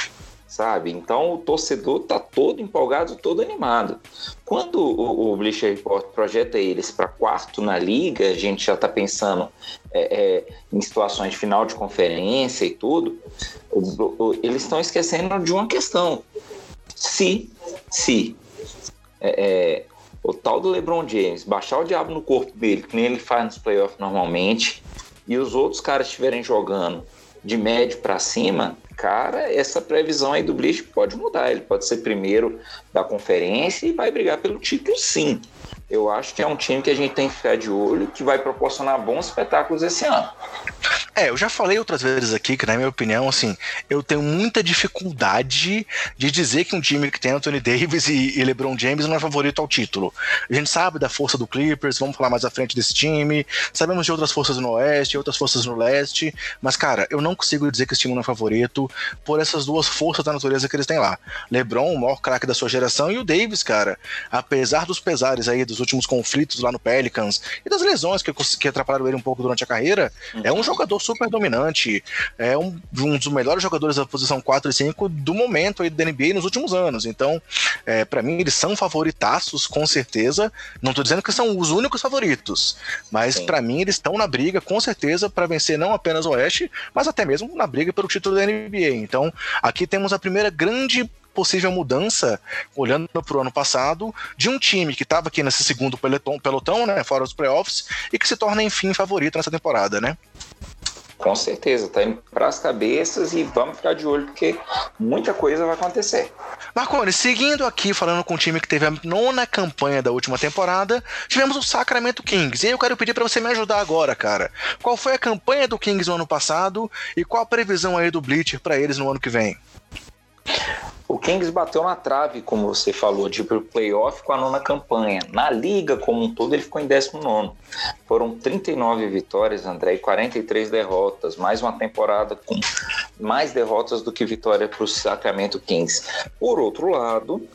sabe? Então o torcedor tá todo empolgado, todo animado. Quando o, o Bleacher Report projeta eles para quarto na liga, a gente já está pensando é, é, em situações de final de conferência e tudo, o, o, eles estão esquecendo de uma questão. Se, se é, é, o tal do LeBron James baixar o diabo no corpo dele, que nem ele faz nos playoffs normalmente, e os outros caras estiverem jogando de médio para cima, cara, essa previsão aí do Bleach pode mudar. Ele pode ser primeiro da conferência e vai brigar pelo título, sim. Eu acho que é um time que a gente tem que ficar de olho, que vai proporcionar bons espetáculos esse ano. É, eu já falei outras vezes aqui que, na minha opinião, assim, eu tenho muita dificuldade de dizer que um time que tem Anthony Davis e, e LeBron James não é favorito ao título. A gente sabe da força do Clippers, vamos falar mais à frente desse time, sabemos de outras forças no Oeste, outras forças no Leste, mas, cara, eu não consigo dizer que esse time não é favorito por essas duas forças da natureza que eles têm lá. LeBron, o maior craque da sua geração, e o Davis, cara, apesar dos pesares aí dos últimos conflitos lá no Pelicans e das lesões que, que atrapalharam ele um pouco durante a carreira, uhum. é um jogador super dominante, é um, um, dos melhores jogadores da posição 4 e 5 do momento aí da NBA nos últimos anos. Então, é, para mim, eles são favoritaços, com certeza. Não tô dizendo que são os únicos favoritos, mas para mim eles estão na briga, com certeza, para vencer não apenas o Oeste, mas até mesmo na briga pelo título da NBA. Então, aqui temos a primeira grande possível mudança, olhando para o ano passado, de um time que estava aqui nesse segundo pelotão, pelotão, né, fora dos playoffs, e que se torna, enfim, favorito nessa temporada, né? Com certeza, tá indo para as cabeças e vamos ficar de olho porque muita coisa vai acontecer. Marconi, seguindo aqui, falando com o time que teve a nona campanha da última temporada, tivemos o Sacramento Kings. E aí eu quero pedir para você me ajudar agora, cara. Qual foi a campanha do Kings no ano passado e qual a previsão aí do Bleacher para eles no ano que vem? O Kings bateu na trave, como você falou, de ir playoff com a nona campanha. Na liga como um todo, ele ficou em 19. Foram 39 vitórias, André, e 43 derrotas. Mais uma temporada com mais derrotas do que vitória para o Sacramento Kings. Por outro lado,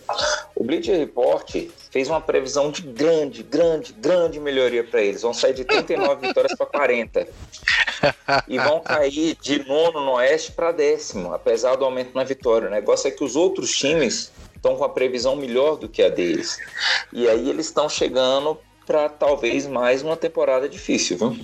o Bleacher Report fez uma previsão de grande, grande, grande melhoria para eles. Vão sair de 39 vitórias para 40. E vão cair de nono no Oeste para décimo, apesar do aumento na vitória. O negócio é que os outros times estão com a previsão melhor do que a deles. E aí eles estão chegando para talvez mais uma temporada difícil, viu?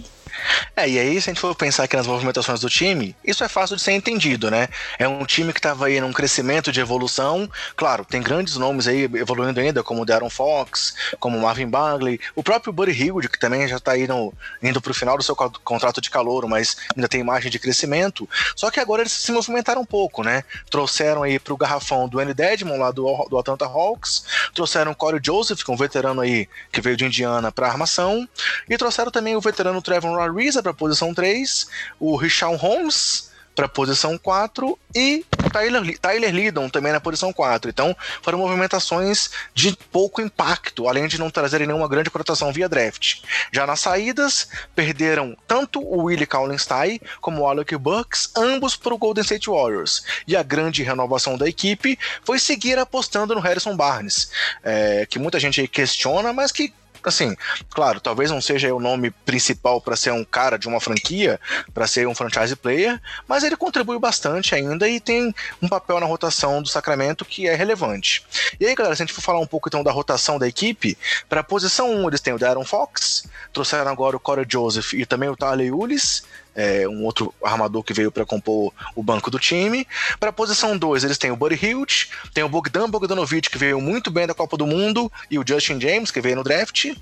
É, e aí, se a gente for pensar aqui nas movimentações do time, isso é fácil de ser entendido, né? É um time que estava aí num crescimento de evolução. Claro, tem grandes nomes aí evoluindo ainda, como o Darren Fox, como Marvin Bagley, o próprio Buddy Hilde, que também já está aí no, indo para o final do seu contrato de calor, mas ainda tem margem de crescimento. Só que agora eles se movimentaram um pouco, né? Trouxeram aí para o garrafão do Andy Dedmon, lá do, do Atlanta Hawks, trouxeram o Corey Joseph, que é um veterano aí que veio de Indiana para armação, e trouxeram também o veterano Trevor Ariza para posição 3, o Richard Holmes para posição 4 e Tyler, Tyler Lydon também na posição 4. Então foram movimentações de pouco impacto, além de não trazerem nenhuma grande cotação via draft. Já nas saídas, perderam tanto o Willie Kallenstein como o Alec Bucks, ambos para o Golden State Warriors. E a grande renovação da equipe foi seguir apostando no Harrison Barnes, é, que muita gente questiona, mas que assim, claro, talvez não seja o nome principal para ser um cara de uma franquia, para ser um franchise player, mas ele contribui bastante ainda e tem um papel na rotação do Sacramento que é relevante. E aí, galera, se a gente for falar um pouco então da rotação da equipe, para a posição 1 eles têm o Darren Fox, trouxeram agora o Corey Joseph e também o Tyler Ulis, é, um outro armador que veio para compor o banco do time. Para a posição 2, eles têm o Buddy Hilt, tem o Bogdan Bogdanovic, que veio muito bem da Copa do Mundo, e o Justin James, que veio no draft.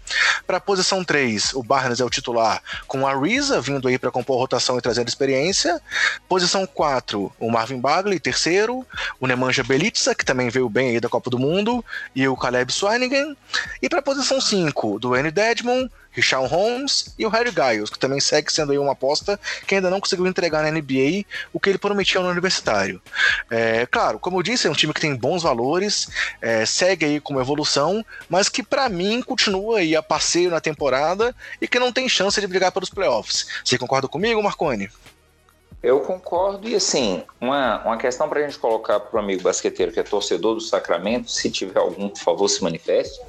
Para a posição 3, o Barnes é o titular, com a Risa vindo aí para compor a rotação e trazendo experiência. Posição 4, o Marvin Bagley, terceiro. O Nemanja Belitza, que também veio bem aí da Copa do Mundo, e o Caleb Swanigan. E para a posição 5, do N. Dedmon, Richard Holmes e o Harry Giles, que também segue sendo aí uma aposta que ainda não conseguiu entregar na NBA o que ele prometia no universitário. É, claro, como eu disse, é um time que tem bons valores, é, segue aí com uma evolução, mas que para mim continua aí a passeio na temporada e que não tem chance de brigar pelos playoffs. Você concorda comigo, Marconi? Eu concordo, e assim, uma, uma questão para a gente colocar para o amigo basqueteiro que é torcedor do Sacramento, se tiver algum, por favor, se manifeste.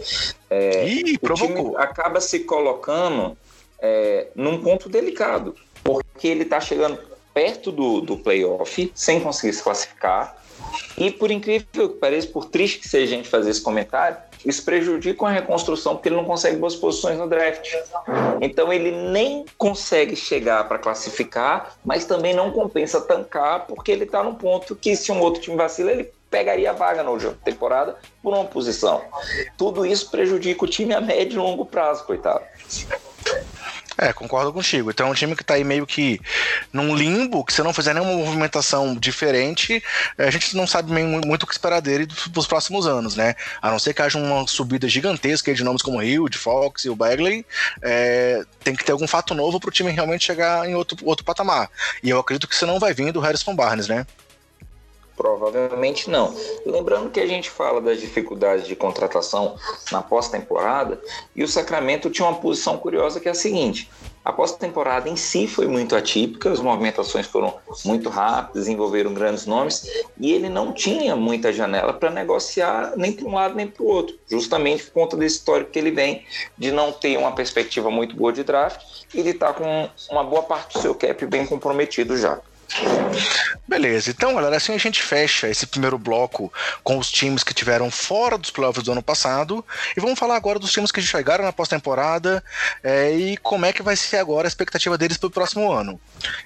É, Ih, o time acaba se colocando é, num ponto delicado, porque ele está chegando perto do, do playoff, sem conseguir se classificar, e por incrível que pareça, por triste que seja a gente fazer esse comentário, isso prejudica a reconstrução porque ele não consegue boas posições no draft. Então ele nem consegue chegar para classificar, mas também não compensa tancar porque ele está no ponto que se um outro time vacila, ele pegaria a vaga na temporada por uma posição. Tudo isso prejudica o time a médio e longo prazo, coitado. É, concordo contigo. Então é um time que tá aí meio que num limbo, que se não fizer nenhuma movimentação diferente, a gente não sabe muito o que esperar dele dos próximos anos, né? A não ser que haja uma subida gigantesca de nomes como Hill, de Fox e o Bagley, é, tem que ter algum fato novo pro time realmente chegar em outro, outro patamar. E eu acredito que isso não vai vir do Harrison Barnes, né? Provavelmente não. Lembrando que a gente fala das dificuldades de contratação na pós-temporada, e o Sacramento tinha uma posição curiosa que é a seguinte: a pós-temporada em si foi muito atípica, as movimentações foram muito rápidas, envolveram grandes nomes, e ele não tinha muita janela para negociar nem para um lado nem para o outro, justamente por conta desse histórico que ele vem de não ter uma perspectiva muito boa de draft e de estar tá com uma boa parte do seu cap bem comprometido já. Beleza, então galera, assim a gente fecha esse primeiro bloco com os times que tiveram fora dos playoffs do ano passado e vamos falar agora dos times que chegaram na pós-temporada é, e como é que vai ser agora a expectativa deles para o próximo ano.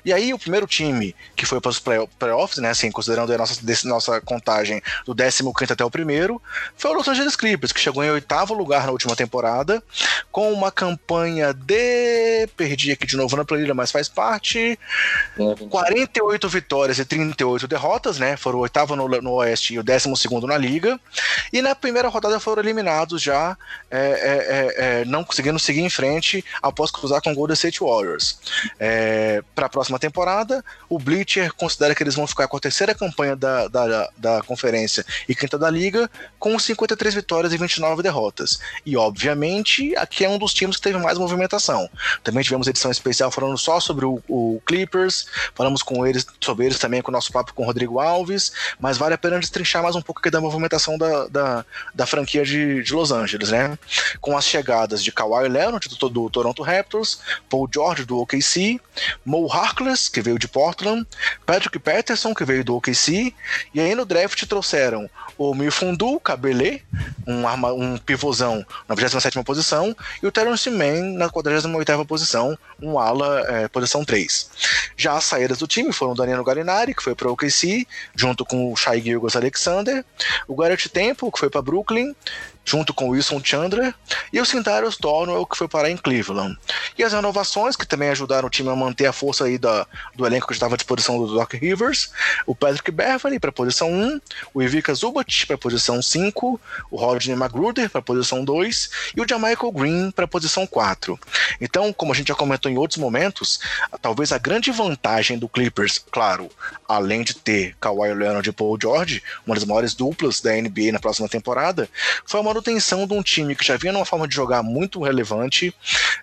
E aí o primeiro time que foi para os playoffs, né, assim, considerando a nossa, desse, nossa contagem do 15 até o primeiro, foi o Los Angeles Clippers, que chegou em oitavo lugar na última temporada, com uma campanha de... perdi aqui de novo na planilha, mas faz parte... 40 38 vitórias e 38 derrotas, né? Foram o oitavo no, no Oeste e o décimo segundo na Liga. E na primeira rodada foram eliminados já, é, é, é, é não conseguindo seguir em frente após cruzar com o Golden State Warriors. É, Para a próxima temporada, o Bleacher considera que eles vão ficar com a terceira campanha da, da, da conferência e quinta da Liga, com 53 vitórias e 29 derrotas. E, obviamente, aqui é um dos times que teve mais movimentação. Também tivemos edição especial falando só sobre o, o Clippers, falamos com eles, sobre eles também com o nosso papo com o Rodrigo Alves, mas vale a pena destrinchar mais um pouco aqui da movimentação da, da, da franquia de, de Los Angeles, né? Com as chegadas de Kawhi Leonard, do, do Toronto Raptors, Paul George, do OKC, Mo Harkless, que veio de Portland, Patrick Patterson, que veio do OKC, e aí no draft trouxeram o Mifundu Cabelé, um, arma, um pivôzão na 27 posição, e o Terence Mann na 48 posição, um ala, é, posição 3. Já as saídas do time foram Danilo Gallinari, que foi para o OKC, junto com o Shai Gilgos Alexander, o Garrett Temple, que foi para Brooklyn, junto com Wilson Chandler, e o Cintarius Thornwell, que foi parar em Cleveland. E as renovações, que também ajudaram o time a manter a força aí da, do elenco que estava à disposição do Doc Rivers, o Patrick Beverly para a posição 1, o Ivica Zubat para a posição 5, o Rodney Magruder para a posição 2 e o Jamichael Green para a posição 4. Então, como a gente já comentou em outros momentos, talvez a grande vantagem do Clippers, claro, além de ter Kawhi Leonard e Paul George, uma das maiores duplas da NBA na próxima temporada, foi uma manutenção de um time que já vinha numa forma de jogar muito relevante,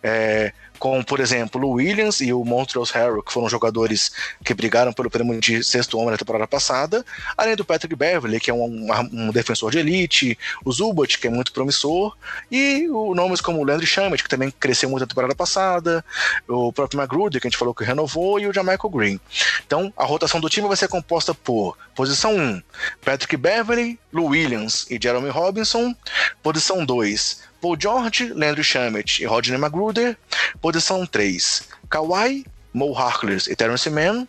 é, com, por exemplo, o Williams e o Montrose Harrell, que foram jogadores que brigaram pelo prêmio de sexto homem na temporada passada, além do Patrick Beverly, que é um, um defensor de elite, o Zubat, que é muito promissor, e o nomes como o Landry Shamet, que também cresceu muito na temporada passada, o próprio Magruder, que a gente falou que renovou, e o Jamaica Green. Então, a rotação do time vai ser composta por posição 1, Patrick Beverly, Lou Williams e Jeremy Robinson, posição 2, Paul George, Landry Shamet e Rodney Magruder. Posição 3, Kawhi, Mo Harkless e Terence Mann.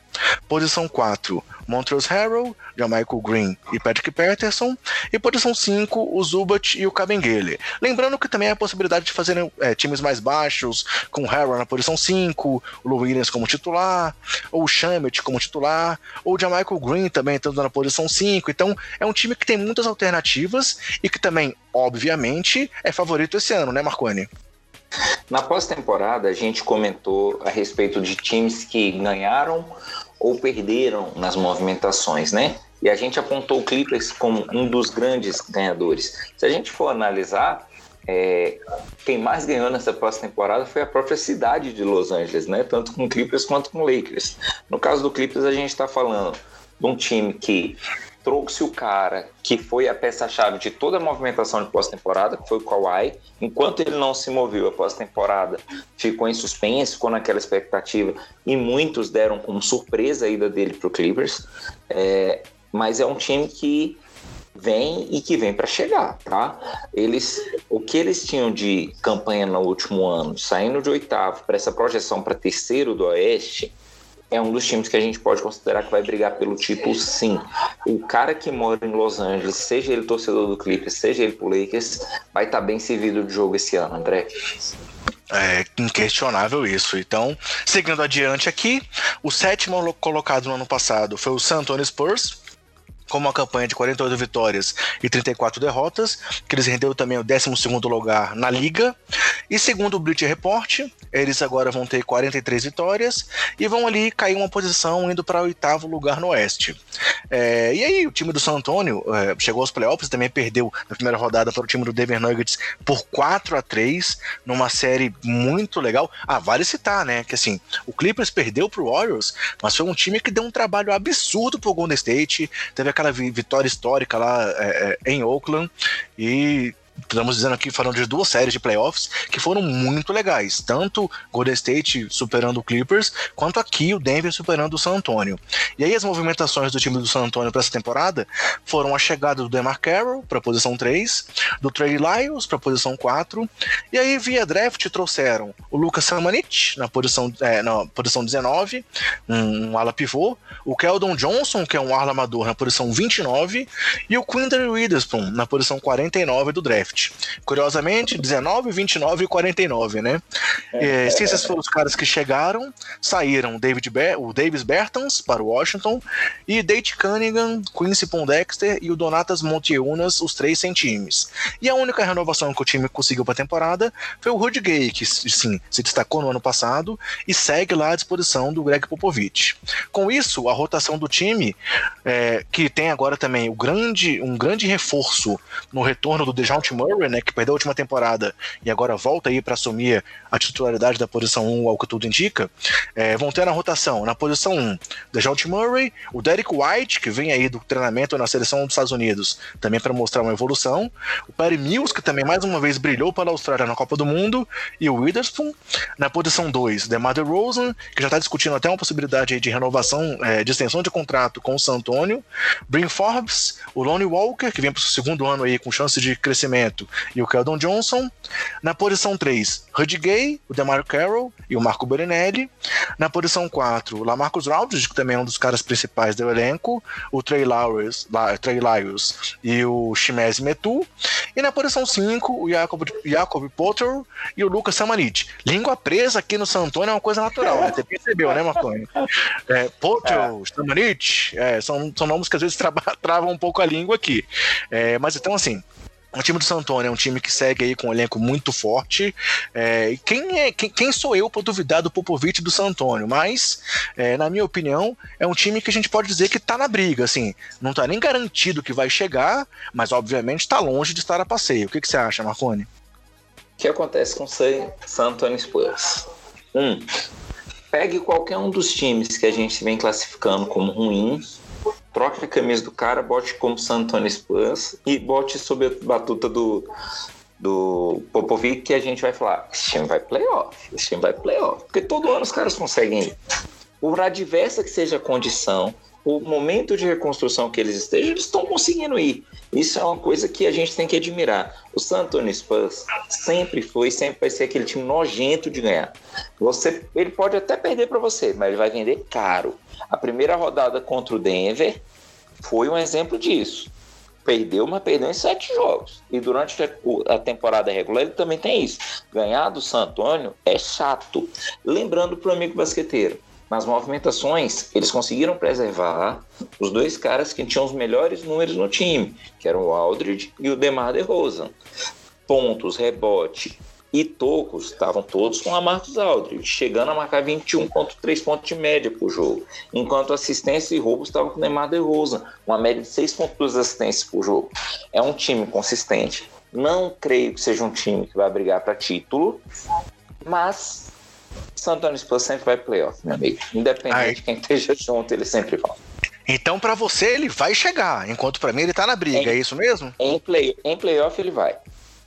Posição 4, Montrose Harrell, Jamichael Green e Patrick Patterson. E posição 5, o Zubat e o Kabengele. Lembrando que também há a possibilidade de fazer é, times mais baixos, com o Harrell na posição 5, o Lou Williams como titular, ou o Shamet como titular, ou o Jamichael Green também estando na posição 5. Então é um time que tem muitas alternativas e que também, obviamente, é favorito esse ano, né, Marconi? Na pós-temporada, a gente comentou a respeito de times que ganharam ou perderam nas movimentações, né? E a gente apontou o Clippers como um dos grandes ganhadores. Se a gente for analisar, é, quem mais ganhou nessa pós-temporada foi a própria cidade de Los Angeles, né? Tanto com Clippers quanto com Lakers. No caso do Clippers, a gente está falando de um time que trouxe o cara que foi a peça-chave de toda a movimentação de pós-temporada, que foi o Kawhi. Enquanto ele não se moveu a pós-temporada, ficou em suspense, ficou naquela expectativa, e muitos deram como surpresa a ida dele para o Clippers. É, mas é um time que vem e que vem para chegar, tá? Eles, o que eles tinham de campanha no último ano, saindo de oitavo para essa projeção para terceiro do Oeste, é um dos times que a gente pode considerar que vai brigar pelo título, sim. O cara que mora em Los Angeles, seja ele torcedor do Clippers, seja ele pro Lakers, vai estar tá bem servido de jogo esse ano, André. É inquestionável isso. Então, seguindo adiante aqui, o sétimo colocado no ano passado foi o San Antonio Spurs, com uma campanha de 48 vitórias e 34 derrotas, que eles renderam também o 12 lugar na liga. E segundo o Bleacher Report, eles agora vão ter 43 vitórias e vão ali cair uma posição indo para o oitavo lugar no Oeste. É, e aí, o time do San Antonio é, chegou aos playoffs, também perdeu na primeira rodada para o time do Denver Nuggets por 4 a 3 numa série muito legal. Ah, vale citar, né? Que assim, o Clippers perdeu para o Warriors, mas foi um time que deu um trabalho absurdo para o Golden State. Teve aquela vitória histórica lá é, é, em Oakland e estamos dizendo aqui, falando de duas séries de playoffs que foram muito legais. Tanto Golden State superando o Clippers, quanto aqui o Denver superando o San Antonio. E aí as movimentações do time do San Antonio para essa temporada foram a chegada do DeMar Carroll para a posição 3, do Trey Lyles para a posição 4, e aí via draft trouxeram o Lucas Samanit na posição, é, na posição 19, um, ala pivô, o Keldon Johnson, que é um ala amador, na posição 29, e o Quinter Witherspoon na posição 49 do draft draft. Curiosamente, 19, 29 e 49, né? É, se esses foram os caras que chegaram, saíram David Be o Davis Bertans para o Washington e Date Cunningham, Quincy Pondexter e o Donatas Monteunas, os três sem times. E a única renovação que o time conseguiu para a temporada foi o Rudy Gay, que sim, se destacou no ano passado e segue lá à disposição do Greg Popovich. Com isso, a rotação do time, é, que tem agora também o grande, um grande reforço no retorno do DeJounte Murray, né, que perdeu a última temporada e agora volta aí para assumir a titularidade da posição 1, ao que tudo indica, é, vão ter na rotação, na posição 1, DeJounte Murray, o Derek White, que vem aí do treinamento na seleção dos Estados Unidos, também para mostrar uma evolução, o Perry Mills, que também mais uma vez brilhou pela Austrália na Copa do Mundo, e o Witherspoon. Na posição 2, DeMar DeRozan, que já está discutindo até uma possibilidade de renovação, é, de extensão de contrato com o San Antonio, Brin Forbes, o Lonnie Walker, que vem para o segundo ano aí com chance de crescimento, e o Keldon Johnson. Na posição 3, Rudy Gay, o DeMar Carroll e o Marco Berinelli. Na posição 4, o Lamarcus Aldridge, que também é um dos caras principais do elenco, o Trey Lyles, Trey Lyles e o Shimez Metu. E na posição 5, o Jacob, Jacob Potter e o Lucas Samanit. Língua presa aqui no San Antonio é uma coisa natural, né? Você percebeu, né, Marconi? É, Potter, é. Samanit, é, são, são nomes que às vezes travam um pouco a língua aqui. É, mas então, assim, o time do Santônio é um time que segue aí com um elenco muito forte. É, quem, é, quem, quem, sou eu para duvidar do Popovic do Santônio? Mas, é, na minha opinião, é um time que a gente pode dizer que está na briga. Assim, não está nem garantido que vai chegar, mas obviamente está longe de estar a passeio. O que, que você acha, Marconi? O que acontece com o San Antonio Spurs? Um, pegue qualquer um dos times que a gente vem classificando como ruins troque a camisa do cara, bote como San Antonio Spurs e bote sob a batuta do, do Popovic que a gente vai falar, esse time vai playoff, esse time vai playoff. Porque todo ano os caras conseguem ir. Por adversa que seja a condição, o momento de reconstrução que eles estejam, eles estão conseguindo ir. Isso é uma coisa que a gente tem que admirar. O San Antonio Spurs sempre foi, sempre vai ser aquele time nojento de ganhar. Você, ele pode até perder para você, mas ele vai vender caro. A primeira rodada contra o Denver foi um exemplo disso. Perdeu, mas perdeu em sete jogos. E durante a temporada regular ele também tem isso. Ganhar do San Antonio é chato. Lembrando para o amigo basqueteiro, nas movimentações, eles conseguiram preservar os dois caras que tinham os melhores números no time, que eram o Aldridge e o DeMar DeRozan. Pontos, rebote, e tocos estavam todos com a Marcos Aldridge, chegando a marcar 21,3 pontos de média por jogo, enquanto assistência e roubos estavam com o Neymar DeRozan, uma média de 6,2 assistências por jogo. É um time consistente. Não creio que seja um time que vai brigar para título, mas San Antonio Spurs sempre vai playoff, meu amigo. Independente Ai. de quem esteja junto, ele sempre vai. Então, para você, ele vai chegar, enquanto para mim ele tá na briga, em, é isso mesmo? Em, play, em playoff ele vai.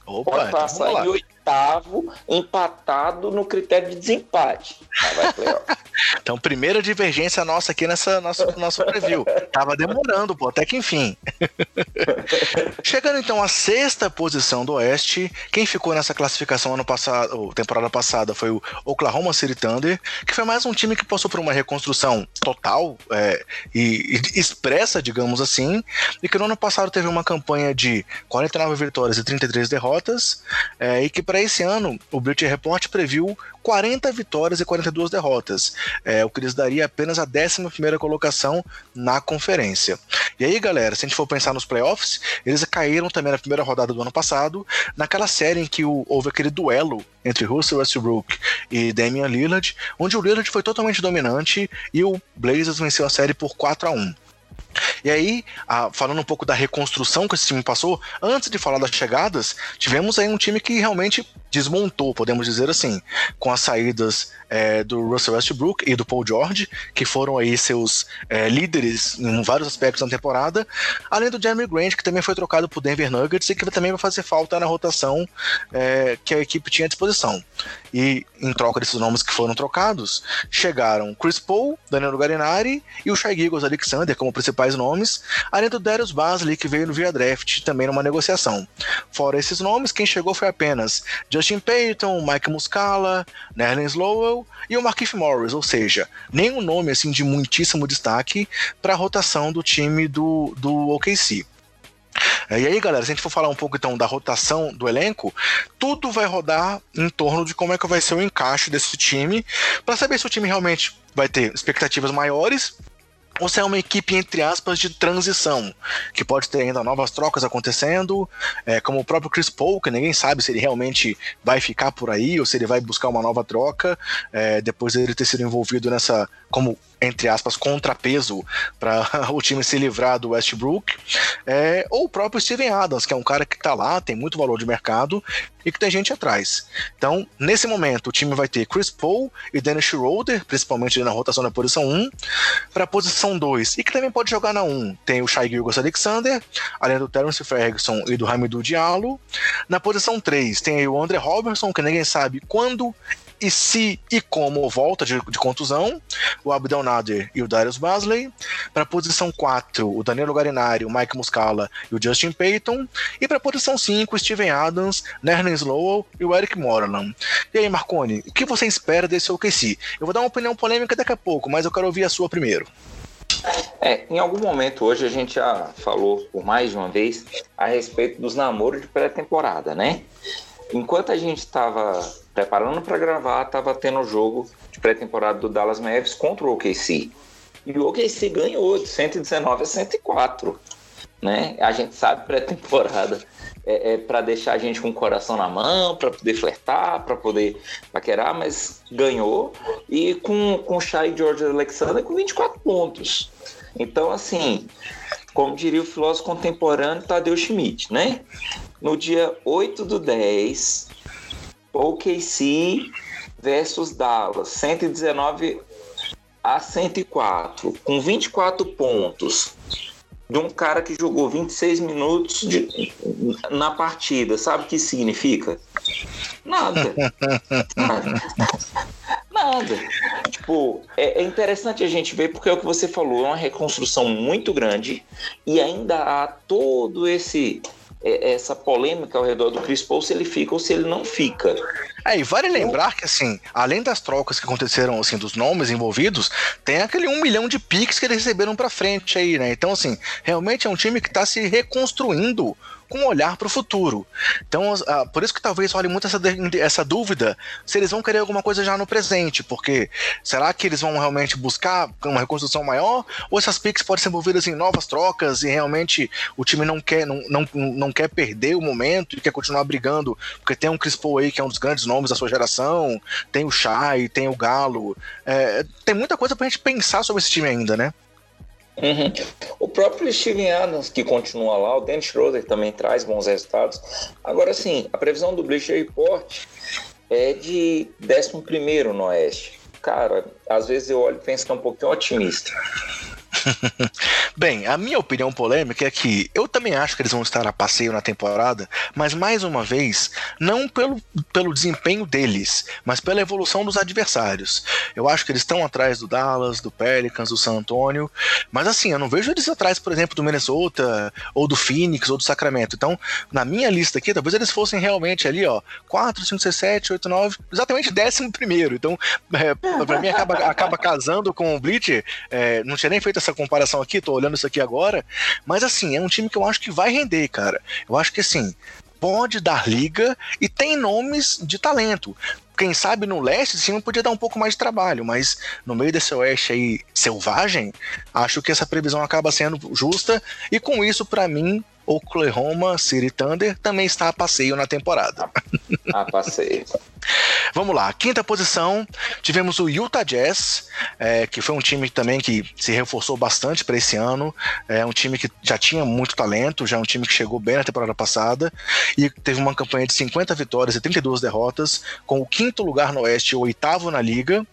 Opa, Pode então passar então em oitavo, empatado no critério de desempate. então, primeira divergência nossa aqui nessa nosso, nosso preview. Tava demorando, pô, até que enfim. Chegando então à sexta posição do Oeste, quem ficou nessa classificação ano passado, temporada passada, foi o Oklahoma City Thunder, que foi mais um time que passou por uma reconstrução total é, e, e expressa, digamos assim, e que no ano passado teve uma campanha de 49 vitórias e 33 derrotas, é, e que para para esse ano, o Bleacher Report previu 40 vitórias e 42 derrotas, é, o que lhes daria apenas a 11 colocação na conferência. E aí, galera, se a gente for pensar nos playoffs, eles caíram também na primeira rodada do ano passado, naquela série em que o, houve aquele duelo entre Russell Westbrook e Damian Lillard, onde o Lillard foi totalmente dominante e o Blazers venceu a série por 4 a 1 e aí, a, falando um pouco da reconstrução que esse time passou, antes de falar das chegadas, tivemos aí um time que realmente desmontou, podemos dizer assim, com as saídas é, do Russell Westbrook e do Paul George, que foram aí seus é, líderes em vários aspectos da temporada, além do Jeremy Grant, que também foi trocado por Denver Nuggets e que também vai fazer falta na rotação é, que a equipe tinha à disposição. E em troca desses nomes que foram trocados, chegaram Chris Paul, Danilo Garinari e o Shai Gilgeous Alexander como principais nomes, além do Darius Basley, que veio no via draft também numa negociação. Fora esses nomes, quem chegou foi apenas Justin Payton, Mike Muscala, Nerlens Lowell e o Markif Morris, ou seja, nenhum nome assim de muitíssimo destaque para a rotação do time do, do OKC. E aí, galera, se a gente for falar um pouco então da rotação do elenco, tudo vai rodar em torno de como é que vai ser o encaixe desse time, para saber se o time realmente vai ter expectativas maiores ou se é uma equipe, entre aspas, de transição, que pode ter ainda novas trocas acontecendo, é, como o próprio Chris Paul, que ninguém sabe se ele realmente vai ficar por aí ou se ele vai buscar uma nova troca, é, depois dele ter sido envolvido nessa, como entre aspas, contrapeso para o time se livrar do Westbrook, é, ou o próprio Steven Adams, que é um cara que está lá, tem muito valor de mercado e que tem gente atrás. Então, nesse momento, o time vai ter Chris Paul e Dennis Schroeder, principalmente na rotação da posição 1, para a posição 2, e que também pode jogar na 1. Tem o Shai Gilgos Alexander, além do Terence Ferguson e do Hamidou Diallo. Na posição 3, tem o Andre Robertson, que ninguém sabe quando e se e como volta de, de contusão, o Abdel Nader e o Darius Basley. Para a posição 4, o Danilo Garinari, o Mike Muscala e o Justin Payton. E para a posição 5, o Steven Adams, Nerlens Lowell e o Eric Moreland. E aí, Marconi, o que você espera desse OKC? Eu vou dar uma opinião polêmica daqui a pouco, mas eu quero ouvir a sua primeiro. É, em algum momento hoje a gente já falou por mais de uma vez a respeito dos namoros de pré-temporada, né? Enquanto a gente estava preparando para gravar, estava tendo o jogo de pré-temporada do Dallas Mavericks contra o OKC. E o OKC ganhou de 119 a 104. Né? A gente sabe pré-temporada é, é para deixar a gente com o coração na mão, para poder flertar, para poder paquerar, mas ganhou. E com, com o Shai George Alexander com 24 pontos. Então, assim, como diria o filósofo contemporâneo Tadeu Schmidt, né? No dia 8 do 10, OKC versus Dallas, 119 a 104, com 24 pontos de um cara que jogou 26 minutos de, na partida. Sabe o que significa? Nada. Nada. Nada. Tipo, é, é, interessante a gente ver porque é o que você falou, é uma reconstrução muito grande e ainda há todo esse essa polêmica ao redor do Chris Paul se ele fica ou se ele não fica. É, e vale lembrar que, assim, além das trocas que aconteceram, assim, dos nomes envolvidos, tem aquele um milhão de piques que eles receberam pra frente aí, né? Então, assim, realmente é um time que tá se reconstruindo com um olhar para o futuro. Então, uh, por isso que talvez role muito essa, essa dúvida se eles vão querer alguma coisa já no presente, porque será que eles vão realmente buscar uma reconstrução maior? Ou essas picks podem ser envolvidas em novas trocas e realmente o time não quer, não, não, não quer perder o momento e quer continuar brigando? Porque tem um Chris Paul aí que é um dos grandes nomes da sua geração, tem o Shai, tem o Galo. É, tem muita coisa pra gente pensar sobre esse time ainda, né? Uhum. O próprio Steven Adams, que continua lá, o Dan Schroeder também traz bons resultados. Agora sim, a previsão do Bleacher Report é de 11 no Oeste. Cara, às vezes eu olho e penso que é um pouquinho otimista. Bem, a minha opinião polêmica é que eu também acho que eles vão estar a passeio na temporada, mas mais uma vez, não pelo, pelo desempenho deles, mas pela evolução dos adversários. Eu acho que eles estão atrás do Dallas, do Pelicans, do San Antonio, mas assim, eu não vejo eles atrás, por exemplo, do Minnesota, ou do Phoenix, ou do Sacramento. Então, na minha lista aqui, talvez eles fossem realmente ali, ó, 4, 5, 6, 7, 8, 9, exatamente 11 primeiro. Então, é, pra mim, acaba, acaba casando com o Bleach, é, não tinha nem feito essa comparação aqui, tô olhando isso aqui agora, mas assim, é um time que eu acho que vai render, cara. Eu acho que assim, pode dar liga e tem nomes de talento. Quem sabe no leste, sim, podia dar um pouco mais de trabalho, mas no meio desse oeste aí selvagem, acho que essa previsão acaba sendo justa e com isso, para mim, Oklahoma City Thunder também está a passeio na temporada. A passeio. Vamos lá, quinta posição, tivemos o Utah Jazz, é, que foi um time também que se reforçou bastante para esse ano. É um time que já tinha muito talento, já é um time que chegou bem na temporada passada e teve uma campanha de 50 vitórias e 32 derrotas, com o quinto lugar no Oeste e o oitavo na liga,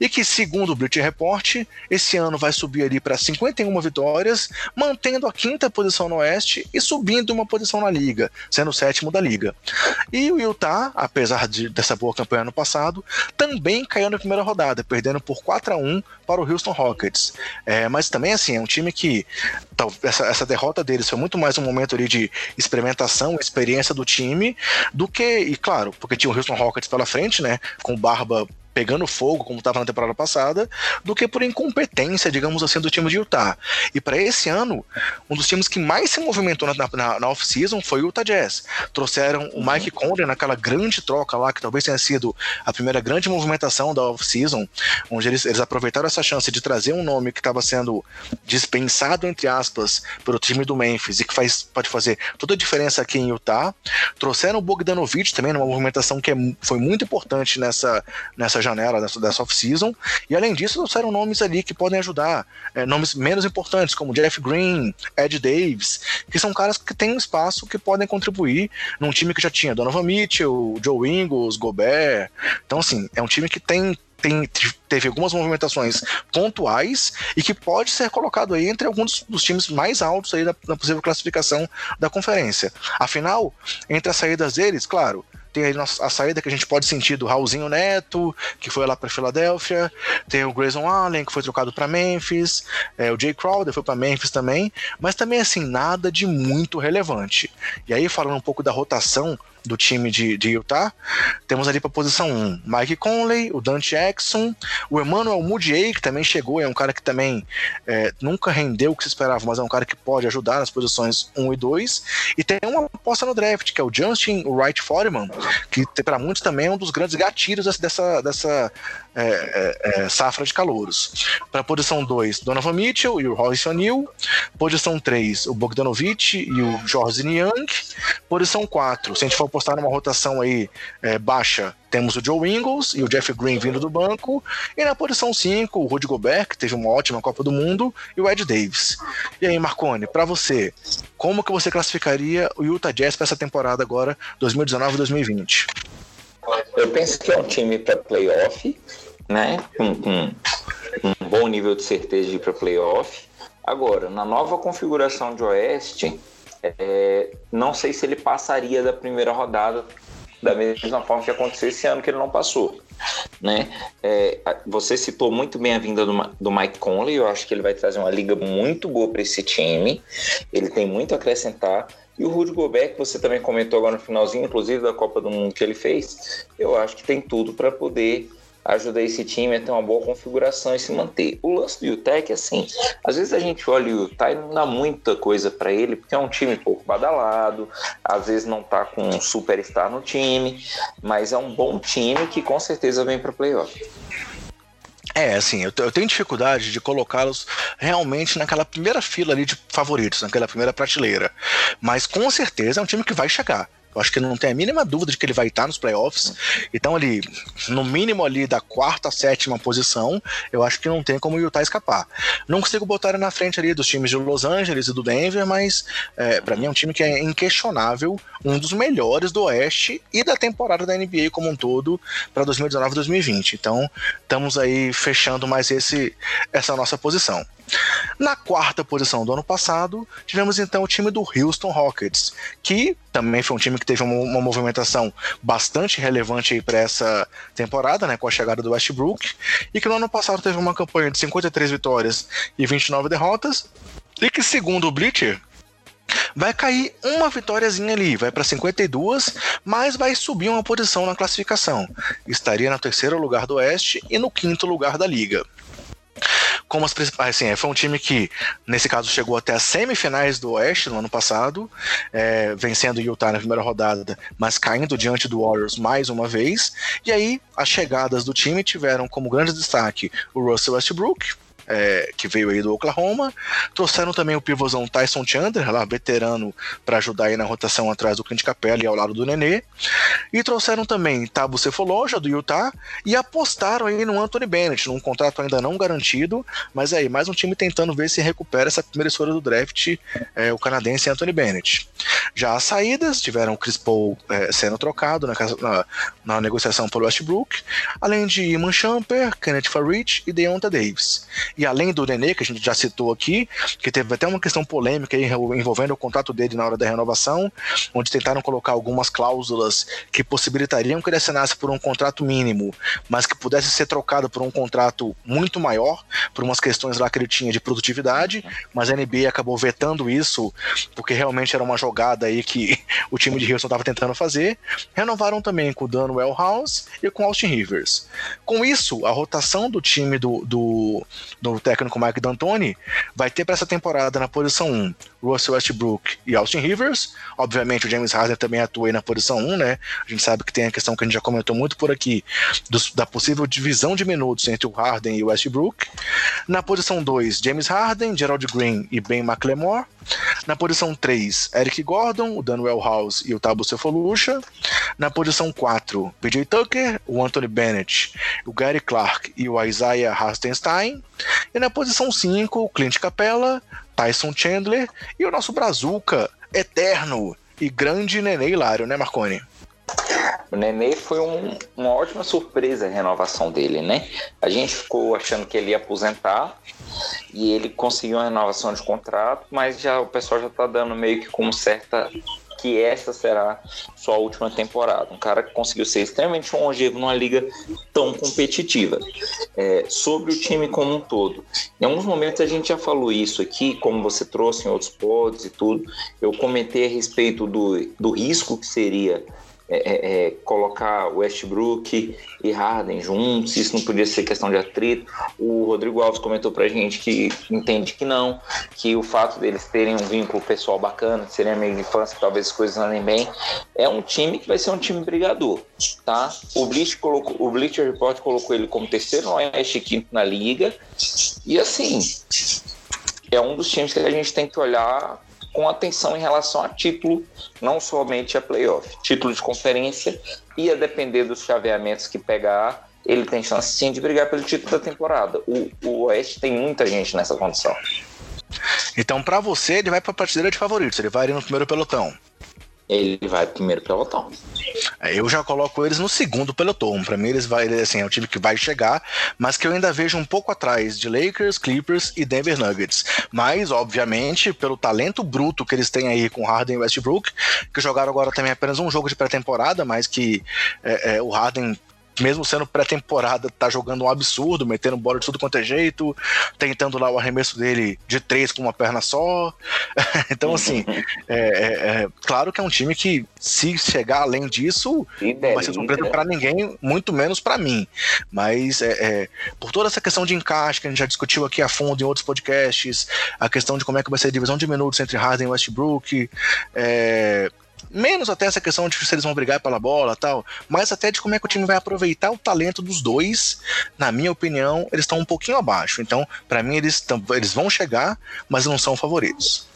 e que, segundo o British Report, esse ano vai subir ali para 51 vitórias, mantendo a quinta posição no Oeste e subindo uma posição na liga, sendo o sétimo da liga. E o Utah, apesar de, dessa boa campanha ano passado, também caiu na primeira rodada, perdendo por 4 a 1 para o Houston Rockets. É, mas também, assim, é um time que essa, essa derrota deles foi muito mais um momento ali de experimentação, experiência do time, do que, e claro, porque tinha o Houston Rockets pela frente, né, com Barba pegando fogo, como estava na temporada passada, do que por incompetência, digamos assim, do time de Utah. E para esse ano, um dos times que mais se movimentou na, na, na off-season foi o Utah Jazz. Trouxeram o Mike Conley naquela grande troca lá, que talvez tenha sido a primeira grande movimentação da off-season, onde eles, eles aproveitaram essa chance de trazer um nome que estava sendo dispensado, entre aspas, pelo time do Memphis e que faz, pode fazer toda a diferença aqui em Utah. Trouxeram o Bogdanovich também, numa movimentação que é, foi muito importante nessa, nessa janela dessa, dessa off-season. E além disso, trouxeram nomes ali que podem ajudar, é, nomes menos importantes, como Jeff Green, Ed Davis, que são caras que têm um espaço que podem contribuir num time que já tinha Donovan Mitchell, Joe Ingles, Gobert. Então, assim, é um time que tem tem, teve algumas movimentações pontuais e que pode ser colocado aí entre alguns dos times mais altos aí da, da possível classificação da conferência. Afinal, entre as saídas deles, claro, tem aí a saída que a gente pode sentir do Raulzinho Neto, que foi lá para Filadélfia. Tem o Grayson Allen, que foi trocado para Memphis. É, o Jay Crowder foi para Memphis também. Mas também, assim, nada de muito relevante. E aí, falando um pouco da rotação do time de, de Utah. Temos ali para posição 1 Mike Conley, o Dante Jackson, o Emmanuel Mudiay, que também chegou, é um cara que também é, nunca rendeu o que se esperava, mas é um cara que pode ajudar nas posições 1 e 2. E tem uma aposta no draft, que é o Justin Wright Foreman, que para muitos também é um dos grandes gatilhos dessa, dessa é, é, é safra de calouros. Para posição 2, Donovan Mitchell e o Royce O'Neal. Posição 3, o Bogdanovich e o Jorge Niang. Posição 4, se a gente for apostar numa rotação aí é, baixa, temos o Joe Ingles e o Jeff Green vindo do banco. E na posição 5, o Rudy Gobert, que teve uma ótima Copa do Mundo, e o Ed Davis. E aí, Marcone, para você, como que você classificaria o Utah Jazz para essa temporada agora, 2019-2020? Eu penso que é um time para playoff, né? Com, com, um bom nível de certeza de ir para playoff. Agora, na nova configuração de Oeste, é, não sei se ele passaria da primeira rodada da mesma forma que aconteceu esse ano que ele não passou. Né? É, você citou muito bem a vinda do, do, Mike Conley, eu acho que ele vai trazer uma liga muito boa para esse time. Ele tem muito a acrescentar. E o Rudy Gobert, que você também comentou agora no finalzinho, inclusive da Copa do Mundo que ele fez, eu acho que tem tudo para poder ajudar esse time a ter uma boa configuração e se manter. O lance do Utah é assim, às vezes a gente olha o Utah e não dá muita coisa para ele, porque é um time pouco badalado, às vezes não tá com um superstar no time, mas é um bom time que com certeza vem para playoff. É, assim, eu, eu tenho dificuldade de colocá-los realmente naquela primeira fila ali de favoritos, naquela primeira prateleira. Mas com certeza é um time que vai chegar. Eu acho que não tem a mínima dúvida de que ele vai estar nos playoffs. Então, ali, no mínimo ali da quarta, sétima posição, eu acho que não tem como o Utah escapar. Não consigo botar ele na frente ali dos times de Los Angeles e do Denver, mas é, para mim é um time que é inquestionável, um dos melhores do Oeste e da temporada da NBA como um todo para 2019-2020. Então, estamos aí fechando mais esse essa nossa posição. Na quarta posição do ano passado, tivemos então o time do Houston Rockets, que também foi um time que teve uma, uma movimentação bastante relevante para essa temporada, né, com a chegada do Westbrook, e que no ano passado teve uma campanha de 53 vitórias e 29 derrotas, e que segundo o Bleacher, vai cair uma vitóriazinha ali, vai para 52, mas vai subir uma posição na classificação. Estaria no terceiro lugar do Oeste e no quinto lugar da liga como as principais. Assim, foi um time que, nesse caso, chegou até as semifinais do Oeste no ano passado, é, vencendo o Utah na primeira rodada, mas caindo diante do Warriors mais uma vez. E aí, as chegadas do time tiveram como grande destaque o Russell Westbrook, é, que veio aí do Oklahoma. Trouxeram também o pivôzão Tyson Chandler, lá, veterano, para ajudar aí na rotação atrás do Clint Capella e ao lado do Nenê. E trouxeram também Tabu Cefoloja, do Utah, e apostaram aí no Anthony Bennett, num contrato ainda não garantido, mas aí, mais um time tentando ver se recupera essa primeira escolha do draft, é, o canadense Anthony Bennett. Já as saídas, tiveram Chris Paul é, sendo trocado na, na, na, negociação pelo Westbrook, além de Iman Champer, Kenneth Farid e Deonta Davis. E além do Nenê, que a gente já citou aqui, que teve até uma questão polêmica envolvendo o contrato dele na hora da renovação, onde tentaram colocar algumas cláusulas que possibilitariam que ele assinasse por um contrato mínimo, mas que pudesse ser trocado por um contrato muito maior, por umas questões lá que ele tinha de produtividade, mas a NBA acabou vetando isso, porque realmente era uma jogada aí que o time de Houston estava tentando fazer. Renovaram também com o Dan House e com Austin Rivers. Com isso, a rotação do time do, do, do técnico Mike D'Antoni vai ter para essa temporada na posição 1 Russell Westbrook e Austin Rivers. Obviamente, o James Harden também atua aí na posição 1, né? A gente sabe que tem a questão que a gente já comentou muito por aqui, da possível divisão de minutos entre o Harden e o Westbrook. Na posição 2, James Harden, Gerald Green e Ben McLemore. Na posição 3, Eric Gordon, o Daniel House e o Tabo Cefolusha. Na posição 4, PJ Tucker, o Anthony Bennett, o Gary Clark e o Isaiah Hastenstein. E na posição 5, o Clint Capella, Tyson Chandler e o nosso Brazuca eterno e grande Nenê Hilário, né, Marconi? O Nenê foi um, uma ótima surpresa a renovação dele, né? A gente ficou achando que ele ia aposentar e ele conseguiu uma renovação de contrato, mas já o pessoal já tá dando meio que com certa que essa será sua última temporada. Um cara que conseguiu ser extremamente longevo numa liga tão competitiva. É, sobre o time como um todo. Em alguns momentos a gente já falou isso aqui, como você trouxe em outros pods e tudo. Eu comentei a respeito do, do risco que seria é, é, é, colocar Westbrook e Harden juntos, isso não podia ser questão de atrito. O Rodrigo Alves comentou pra gente que entende que não, que o fato deles terem um vínculo pessoal bacana, serem amigos de infância, talvez as coisas andem bem, é um time que vai ser um time brigador, tá? O Bleach colocou, o Bleacher Report colocou ele como terceiro no Oeste quinto na liga, e assim, é um dos times que a gente tem que olhar com atenção em relação a título, não somente a playoff, título de conferência e a depender dos chaveamentos que pegar, ele tem chance sim de brigar pelo título da temporada. O, o Oeste tem muita gente nessa condição. Então, para você, ele vai para a prateleira de favoritos, ele vai ali no primeiro pelotão ele vai primeiro pelotão. É, eu já coloco eles no segundo pelotão. Para mim, eles vai, assim, é o time que vai chegar, mas que eu ainda vejo um pouco atrás de Lakers, Clippers e Denver Nuggets. Mas, obviamente, pelo talento bruto que eles têm aí com Harden e Westbrook, que jogaram agora também apenas um jogo de pré-temporada, mas que é, é, o Harden mesmo sendo pré-temporada, tá jogando um absurdo, metendo bola de tudo quanto é jeito, tentando lá o arremesso dele de três com uma perna só. então, assim, é, é, é, claro que é um time que, se chegar além disso, não vai ser surpresa para ninguém, muito menos para mim. Mas, é, é, por toda essa questão de encaixe que a gente já discutiu aqui a fundo em outros podcasts, a questão de como é que vai ser a divisão de minutos entre Harden e Westbrook, é, Menos até essa questão de se eles vão brigar pela bola tal, mas até de como é que o time vai aproveitar o talento dos dois. Na minha opinião, eles estão um pouquinho abaixo. Então, para mim, eles, eles vão chegar, mas não são favoritos.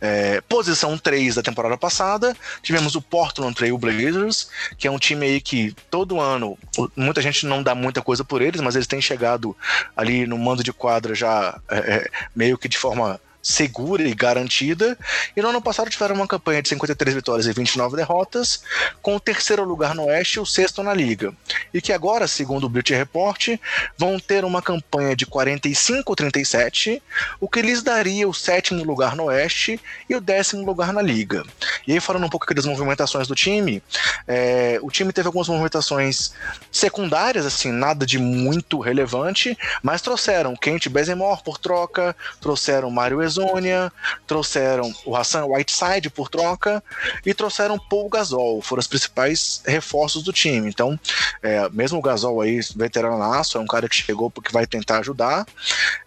É, posição 3 da temporada passada, tivemos o Portland Trail Blazers, que é um time aí que todo ano, muita gente não dá muita coisa por eles, mas eles têm chegado ali no mando de quadra já é, é meio que de forma segura e garantida. E no ano passado tiveram uma campanha de 53 vitórias e 29 derrotas, com o terceiro lugar no Oeste e o sexto na Liga. E que agora, segundo o Beauty Report, vão ter uma campanha de 45-37, o que lhes daria o sétimo lugar no Oeste e o décimo lugar na Liga. E aí, falando um pouco aqui das movimentações do time, é, o time teve algumas movimentações secundárias, assim, nada de muito relevante, mas trouxeram Kent Bazemore por troca, trouxeram Mário Amazônia, trouxeram o Hassan Whiteside por troca e trouxeram Paul Gasol, foram os principais reforços do time. Então, é, mesmo o Gasol aí, veteranaço, é um cara que chegou porque vai tentar ajudar.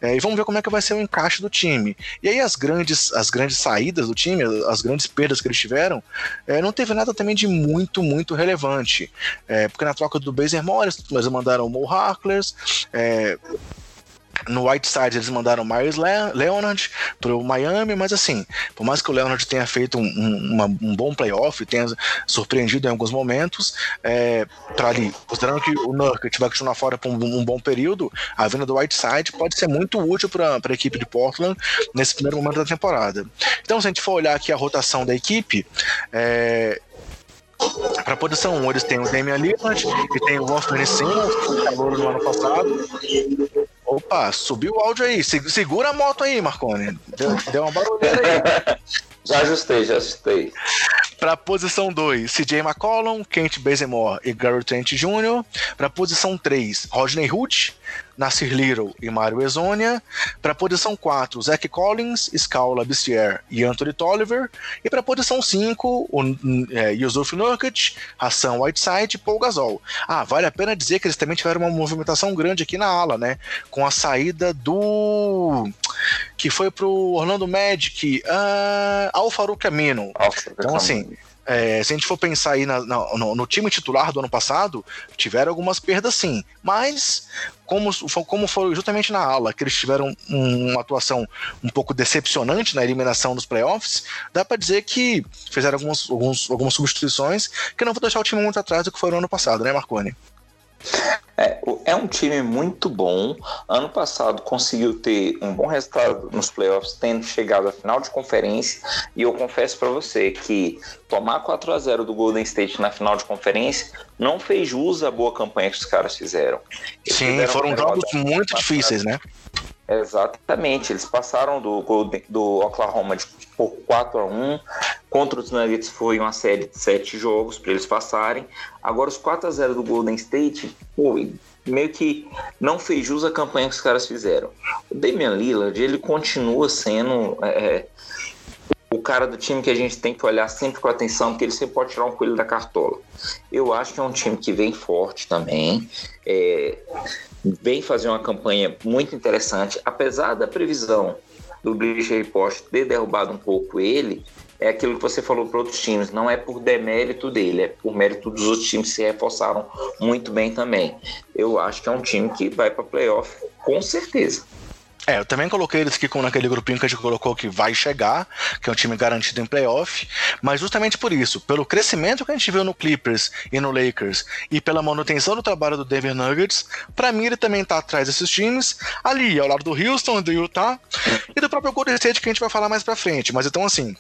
É, e vamos ver como é que vai ser o encaixe do time. E aí as grandes, as grandes saídas do time, as grandes perdas que eles tiveram, é, não teve nada também de muito, muito relevante. É, porque na troca do Baser Morris, eles mandaram o Mo Harkless, é, no Whiteside eles mandaram Myers Leonard pro Miami, mas assim, por mais que o Leonard tenha feito um, um, um bom playoff, tenha surpreendido em alguns momentos, é, para ali, considerando que o Nurkic vai continuar fora por um, um, bom período, a vinda do Whiteside pode ser muito útil para a equipe de Portland nesse primeiro momento da temporada. Então, se a gente for olhar aqui a rotação da equipe, é, para a posição 1, eles têm o Damian Lillard, que tem o Anthony Simmons, que calor no ano passado, Opa, subiu o áudio aí. Segura a moto aí, Marconi. Deu, deu uma barulheira aí. Já ajustei, já ajustei. Para posição 2, CJ McCollum, Kent Bazemore e Gary Trent Jr. Para posição 3, Rodney Hood, Nasir Little e Mario Ezonia. Para a posição 4, Zach Collins, Scala Bistier e Anthony Tolliver. E para a posição 5, o é, Yusuf Nurkic, Hassan Whiteside e Paul Gasol. Ah, vale a pena dizer que eles também tiveram uma movimentação grande aqui na ala, né? Com a saída do. que foi pro Orlando Magic, uh, Al Farouk Amino. Então, assim. É, se a gente for pensar aí na, na, no, no, time titular do ano passado, tiveram algumas perdas sim, mas como, como foi justamente na ala que eles tiveram uma atuação um pouco decepcionante na eliminação dos playoffs, dá para dizer que fizeram algumas, alguns, algumas substituições que não vão deixar o time muito atrás do que foi no ano passado, né, Marconi? É, é um time muito bom. Ano passado conseguiu ter um bom resultado nos playoffs, tendo chegado à final de conferência. E eu confesso para você que tomar 4 a 0 do Golden State na final de conferência não fez jus à boa campanha que os caras fizeram. Eles Sim, fizeram foram jogos muito difíceis, né? Exatamente, eles passaram do, do Oklahoma de, por 4 a 1 contra os Nuggets foi uma série de 7 jogos para eles passarem. Agora os 4 a 0 do Golden State, pô, meio que não fez jus à campanha que os caras fizeram. O Damian Lillard, ele continua sendo é, é, o cara do time que a gente tem que olhar sempre com atenção, porque ele sempre pode tirar um coelho da cartola. Eu acho que é um time que vem forte também. É, vem fazer uma campanha muito interessante, apesar da previsão do Bleacher Report ter derrubado um pouco ele, é aquilo que você falou para outros times, não é por demérito dele, é por mérito dos outros times que se reforçaram muito bem também. Eu acho que é um time que vai para playoff com certeza. É, eu também coloquei eles aqui com naquele grupinho que a gente colocou que vai chegar, que é um time garantido em playoff, mas justamente por isso, pelo crescimento que a gente viu no Clippers e no Lakers e pela manutenção do trabalho do Denver Nuggets, para mim ele também tá atrás desses times, ali ao lado do Houston, do Utah e do próprio Golden State que a gente vai falar mais para frente. Mas então assim,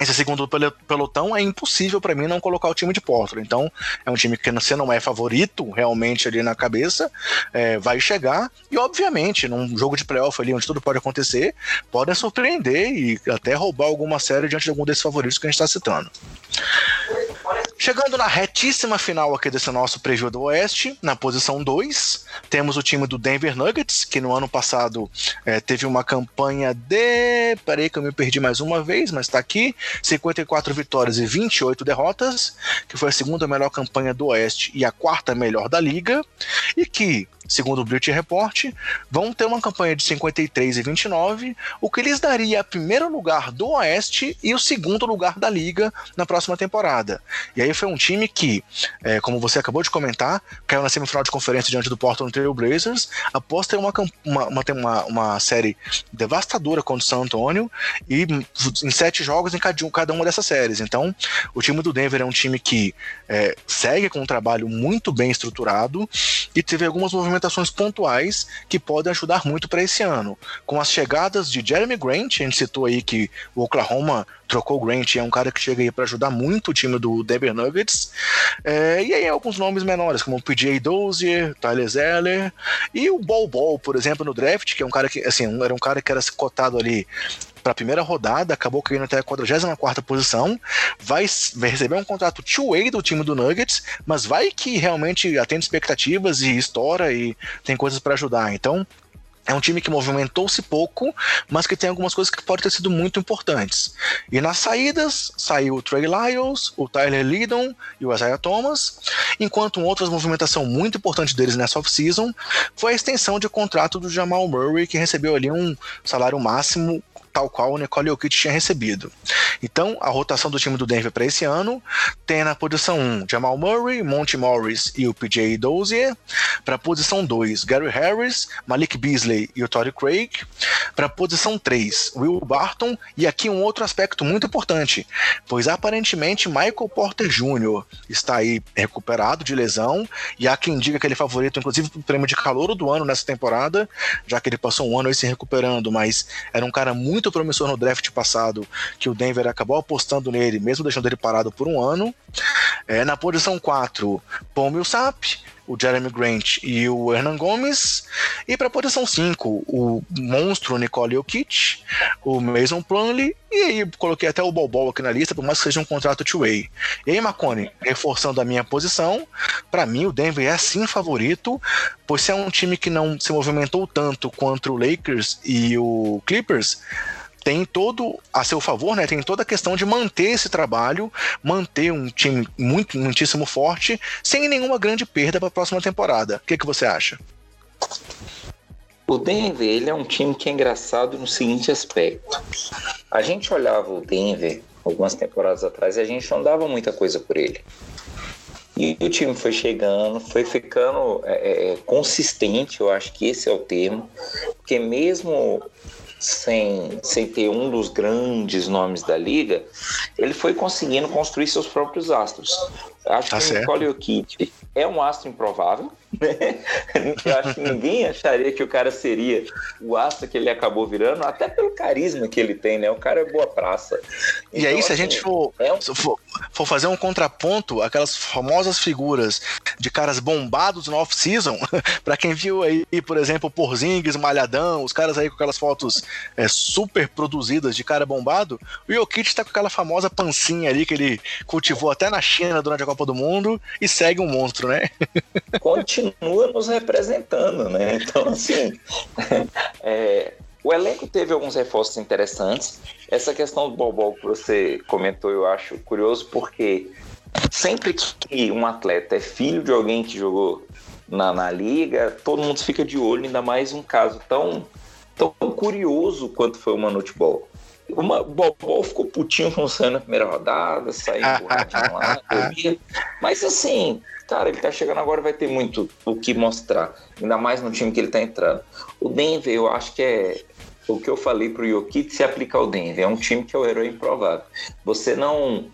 esse segundo pelotão é impossível para mim não colocar o time de Portland. Então, é um time que você não é favorito realmente ali na cabeça, é, vai chegar e, obviamente, num jogo de playoff ali onde tudo pode acontecer, podem surpreender e até roubar alguma série diante de algum desses favoritos que a gente está citando. Chegando na retíssima final aqui desse nosso preview do Oeste, na posição 2, temos o time do Denver Nuggets, que no ano passado é, teve uma campanha de. Peraí que eu me perdi mais uma vez, mas tá aqui: 54 vitórias e 28 derrotas, que foi a segunda melhor campanha do Oeste e a quarta melhor da liga, e que segundo o Bleacher Report, vão ter uma campanha de 53 e 29, o que lhes daria o primeiro lugar do Oeste e o segundo lugar da liga na próxima temporada. E aí foi um time que, é, como você acabou de comentar, caiu na semifinal de conferência diante do Portland Trail Blazers, após ter uma, uma, uma, uma, série devastadora contra o San Antonio e em sete jogos em cada uma dessas séries. Então, o time do Denver é um time que é, segue com um trabalho muito bem estruturado e teve algumas movimentações movimentações pontuais que podem ajudar muito para esse ano. Com as chegadas de Jeremy Grant, a gente citou aí que o Oklahoma trocou o Grant, é um cara que chega aí para ajudar muito o time do Denver Nuggets. É, e aí alguns nomes menores, como o PJ Dozier, Tyler Zeller e o Bol Bol, por exemplo, no draft, que é um cara que, assim, era um cara que era cotado ali para a primeira rodada, acabou caindo até a 44 posição, vai, vai receber um contrato two-way do time do Nuggets, mas vai que realmente atende expectativas e estoura e tem coisas para ajudar. Então, é um time que movimentou-se pouco, mas que tem algumas coisas que podem ter sido muito importantes. E nas saídas, saiu o Trey Lyles, o Tyler Lydon e o Isaiah Thomas, enquanto outra movimentação muito importante deles nessa off-season foi a extensão de contrato do Jamal Murray, que recebeu ali um salário máximo tal qual o Nicole Jokic tinha recebido. Então, a rotação do time do Denver para esse ano tem na posição 1 Jamal Murray, Monty Morris e o PJ Dozier. Para a posição 2, Gary Harris, Malik Beasley e o Tory Craig. Para a posição 3, Will Barton. E aqui um outro aspecto muito importante, pois aparentemente Michael Porter Jr. está aí recuperado de lesão e há quem diga que ele é favorito, inclusive, para o prêmio de calor do ano nessa temporada, já que ele passou um ano aí se recuperando, mas era um cara muito muito promissor no draft passado, que o Denver acabou apostando nele, mesmo deixando ele parado por um ano. É, na posição 4, Paul Millsap, o Jeremy Grant e o Hernan Gomes. E para a posição 5, o monstro Nicole Jokic, o Mason Plumlee e aí coloquei até o Bobol aqui na lista, por mais que seja um contrato two-way. E aí, Marconi, reforçando a minha posição, para mim o Denver é sim favorito, pois se é um time que não se movimentou tanto quanto o Lakers e o Clippers, tem todo a seu favor, né? Tem toda a questão de manter esse trabalho, manter um time muito, muitíssimo forte, sem nenhuma grande perda para a próxima temporada. O que, que você acha? O Denver ele é um time que é engraçado no seguinte aspecto. A gente olhava o Denver algumas temporadas atrás e a gente não dava muita coisa por ele. E o time foi chegando, foi ficando é, é, é consistente, eu acho que esse é o termo, porque mesmo sem, sem ter um dos grandes nomes da liga, ele foi conseguindo construir seus próprios astros. Acho tá que o Nicole Jokic é um astro improvável, né? Eu acho que ninguém acharia que o cara seria o astro que ele acabou virando, até pelo carisma que ele tem, né? O cara é boa praça. E então, aí, se assim, a gente for, é um... for, for, fazer um contraponto, aquelas famosas figuras de caras bombados no off-season, para quem viu aí, por exemplo, Porzingis, Malhadão, os caras aí com aquelas fotos é, super produzidas de cara bombado, o Jokic tá com aquela famosa pancinha ali que ele cultivou até na China durante a Copa do Mundo e segue um monstro, né? Continua nos representando, né? Então, assim, é, o elenco teve alguns reforços interessantes. Essa questão do Bobol que você comentou, eu acho curioso, porque sempre que um atleta é filho de alguém que jogou na, na liga, todo mundo fica de olho, ainda mais um caso tão, tão curioso quanto foi o Manute Ball. O Bobol ficou putinho com o Sam na primeira rodada, saiu lá, Mas assim, cara, ele tá chegando agora vai ter muito o que mostrar. Ainda mais no time que ele tá entrando. O Denver, eu acho que é. O que eu falei pro Jokic se aplica ao Denver. É um time que é o herói improvável. Você não.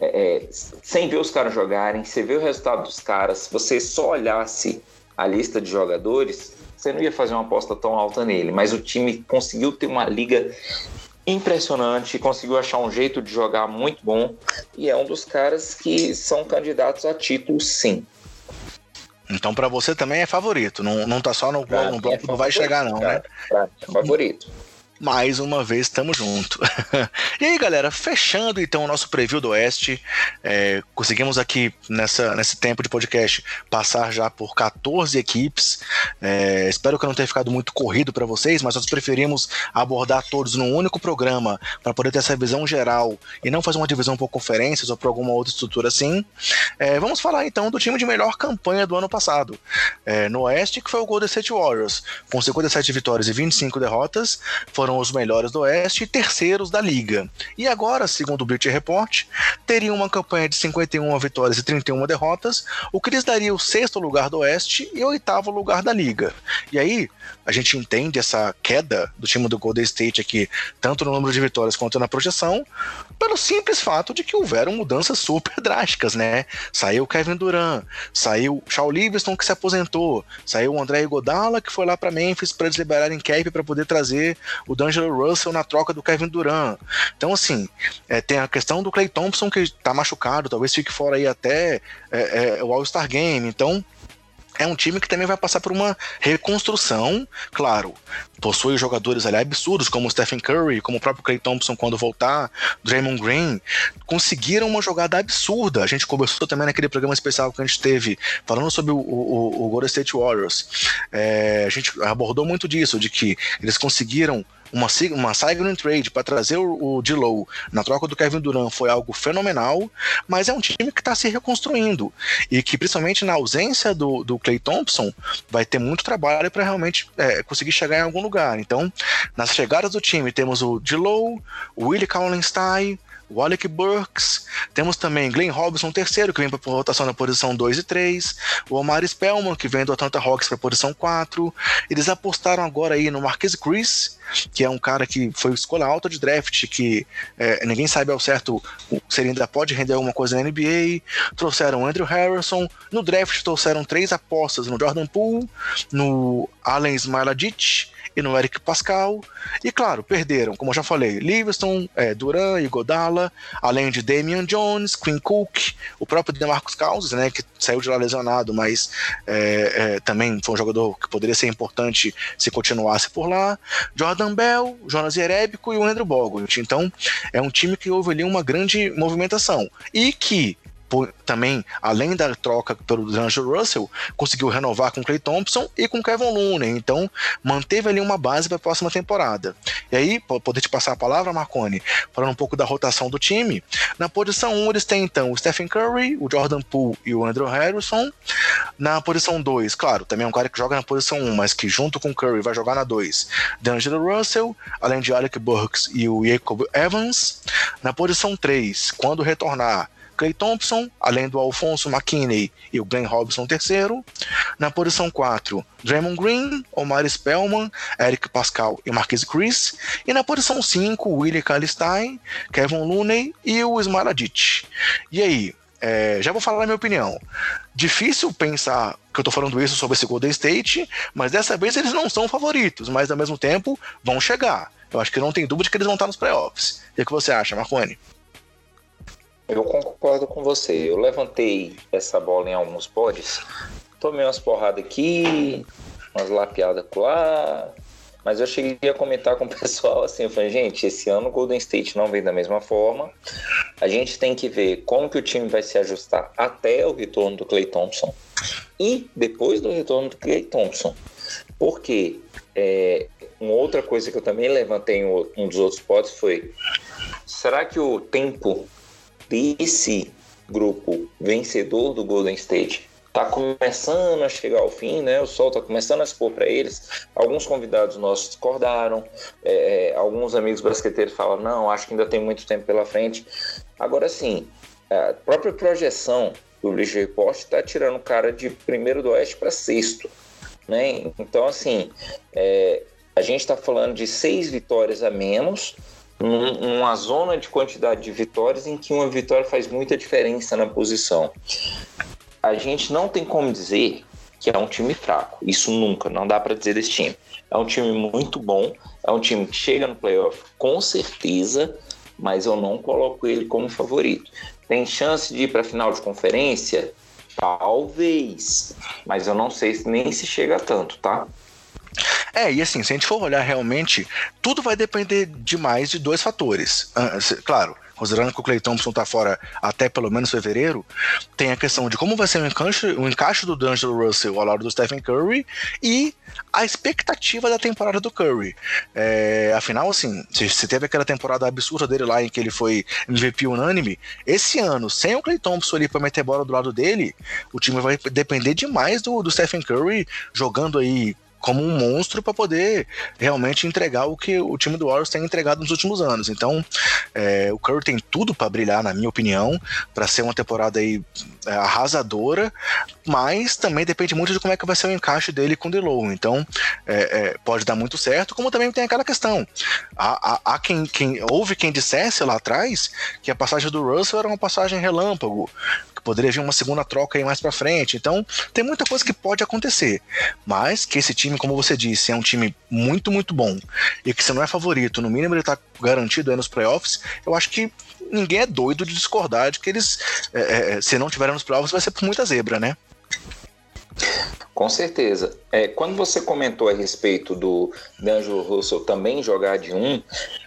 É, é, sem ver os caras jogarem, você vê o resultado dos caras, se você só olhasse a lista de jogadores, você não ia fazer uma aposta tão alta nele. Mas o time conseguiu ter uma liga impressionante, conseguiu achar um jeito de jogar muito bom e é um dos caras que são candidatos a título, sim. Então, para você também é favorito, não, não tá só no, no bloco é não vai chegar, não, né? Pra, é favorito mais uma vez estamos junto. e aí, galera, fechando então o nosso preview do Oeste, é, conseguimos aqui nessa, nesse tempo de podcast passar já por 14 equipes. É, espero que não tenha ficado muito corrido para vocês, mas nós preferimos abordar todos num único programa para poder ter essa visão geral e não fazer uma divisão por conferências ou por alguma outra estrutura assim. É, vamos falar então do time de melhor campanha do ano passado. É, no Oeste, que foi o Golden State Warriors, com 57 vitórias e 25 derrotas. Foram foram os melhores do Oeste e terceiros da liga. E agora, segundo o Bleacher Report, teriam uma campanha de 51 vitórias e 31 derrotas, o que lhes daria o sexto lugar do Oeste e o oitavo lugar da liga. E aí, a gente entende essa queda do time do Golden State aqui, tanto no número de vitórias quanto na projeção, pelo simples fato de que houveram mudanças super drásticas, né? Saiu Kevin Durant, saiu Shaw Livingston que se aposentou, saiu o André Iguodala que foi lá para Memphis para eles liberarem cap para poder trazer o D'Angelo Russell na troca do Kevin Durant. Então assim, é, tem a questão do Clay Thompson que tá machucado, talvez fique fora aí até é, é, o All-Star Game. Então é um time que também vai passar por uma reconstrução, claro. Possui jogadores ali absurdos, como o Stephen Curry, como o próprio Clay Thompson quando voltar, Draymond Green, conseguiram uma jogada absurda. A gente conversou também naquele programa especial que a gente teve, falando sobre o, o, o Golden State Warriors. É, a gente abordou muito disso, de que eles conseguiram uma, uma signing trade para trazer o, o na troca do Kevin Durant foi algo fenomenal, mas é um time que está se reconstruindo e que, principalmente na ausência do, do Clay Thompson, vai ter muito trabalho para realmente é, conseguir chegar em algum lugar. Então, nas chegadas do time, temos o D-Low, o Willie Kallenstein, o Alec Burks, temos também Glenn Robinson terceiro, que vem para rotação na posição 2 e 3, o Omar Spellman, que vem do Atlanta Hawks para a posição 4. Eles apostaram agora aí no Marquise Chris, que é um cara que foi escolha alta de draft, que é, ninguém sabe ao certo se ele ainda pode render alguma coisa na NBA. Trouxeram Andrew Harrison, no draft trouxeram três apostas no Jordan Poole, no Allen Smiladic e no Eric Pascal. E claro, perderam, como eu já falei, Livingston, é, Duran e Godala, além de Damian Jones, Quinn Cook, o próprio DeMarcus Cousins, né, que saiu de lá lesionado, mas é, é, também foi um jogador que poderia ser importante se continuasse por lá. Jordan Bell, Jonas Jerebico e o Andrew Bogut. Então, é um time que houve ali uma grande movimentação. E que também, além da troca pelo D'Angelo Russell, conseguiu renovar com Clay Thompson e com Kevin Looney. Então, manteve ali uma base para a próxima temporada. E aí, poder te passar a palavra, Marconi, falando um pouco da rotação do time. Na posição 1, eles têm então o Stephen Curry, o Jordan Poole e o Andrew Harrison. Na posição 2, claro, também é um cara que joga na posição 1, mas que junto com Curry vai jogar na 2, D'Angelo Russell, além de Alec Burks e o Jacob Evans. Na posição 3, quando retornar, Clay Thompson, além do Alfonso McKinney e o Glenn Robinson III. Na posição 4, Draymond Green, Omar Spellman, Eric Pascal e Marquise Chris. E na posição 5, Willie Kalstein, Kevin Looney e o Smaradic. E aí, é, já vou falar a minha opinião. Difícil pensar que eu tô falando isso sobre esse Golden State, mas dessa vez eles não são favoritos, mas ao mesmo tempo vão chegar. Eu acho que não tem dúvida de que eles vão estar nos playoffs. E o que você acha, Marconi? Eu concordo com você. Eu levantei essa bola em alguns pods, tomei umas porradas aqui, umas lapeadas lá, mas eu cheguei a comentar com o pessoal assim, eu falei, gente, esse ano o Golden State não vem da mesma forma. A gente tem que ver como que o time vai se ajustar até o retorno do Clay Thompson e depois do retorno do Clay Thompson. Porque é, uma outra coisa que eu também levantei em um dos outros pods foi será que o tempo desse grupo vencedor do Golden State está começando a chegar ao fim, né? O sol está começando a se pôr para eles. Alguns convidados nossos discordaram, é, é, alguns amigos basqueteiros falam: não, acho que ainda tem muito tempo pela frente. Agora sim, a própria projeção do Bleacher Report está tirando o cara de primeiro do Oeste para sexto, né? Então, assim, é, a gente está falando de seis vitórias a menos numa zona de quantidade de vitórias em que uma vitória faz muita diferença na posição. A gente não tem como dizer que é um time fraco. Isso nunca, não dá para dizer desse time. É um time muito bom, é um time que chega no playoff com certeza, mas eu não coloco ele como favorito. Tem chance de ir para final de conferência? Talvez, mas eu não sei nem se chega tanto, tá? É, e assim, se a gente for olhar realmente, tudo vai depender demais de dois fatores. Ah, claro, considerando que o Clay Thompson tá fora até pelo menos fevereiro, tem a questão de como vai ser o encaixe, o encaixe do D'Angelo Russell ao lado do Stephen Curry e a expectativa da temporada do Curry. É, afinal, assim, se, teve aquela temporada absurda dele lá em que ele foi MVP unânime, esse ano, sem o Clay Thompson ali pra meter bola do lado dele, o time vai depender demais do, do Stephen Curry jogando aí como um monstro para poder realmente entregar o que o time do Warriors tem entregado nos últimos anos. Então, é, o Curry tem tudo para brilhar, na minha opinião, para ser uma temporada aí é, arrasadora, mas também depende muito de como é que vai ser o encaixe dele com o DeLow. Então, é, é, pode dar muito certo, como também tem aquela questão. Há, há, há quem, quem, houve quem dissesse lá atrás que a passagem do Russell era uma passagem relâmpago, poderia vir uma segunda troca aí mais para frente. Então, tem muita coisa que pode acontecer. Mas que esse time, como você disse, é um time muito, muito bom e que se não é favorito, no mínimo ele tá garantido aí nos playoffs, eu acho que ninguém é doido de discordar de que eles, é, é, se não tiverem nos playoffs, vai ser por muita zebra, né? Com certeza. É, quando você comentou a respeito do D'Angelo Russell também jogar de um,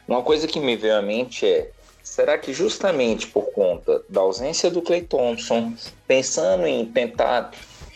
uma coisa que me veio à mente é Será que justamente por conta da ausência do Clay Thompson, pensando em tentar,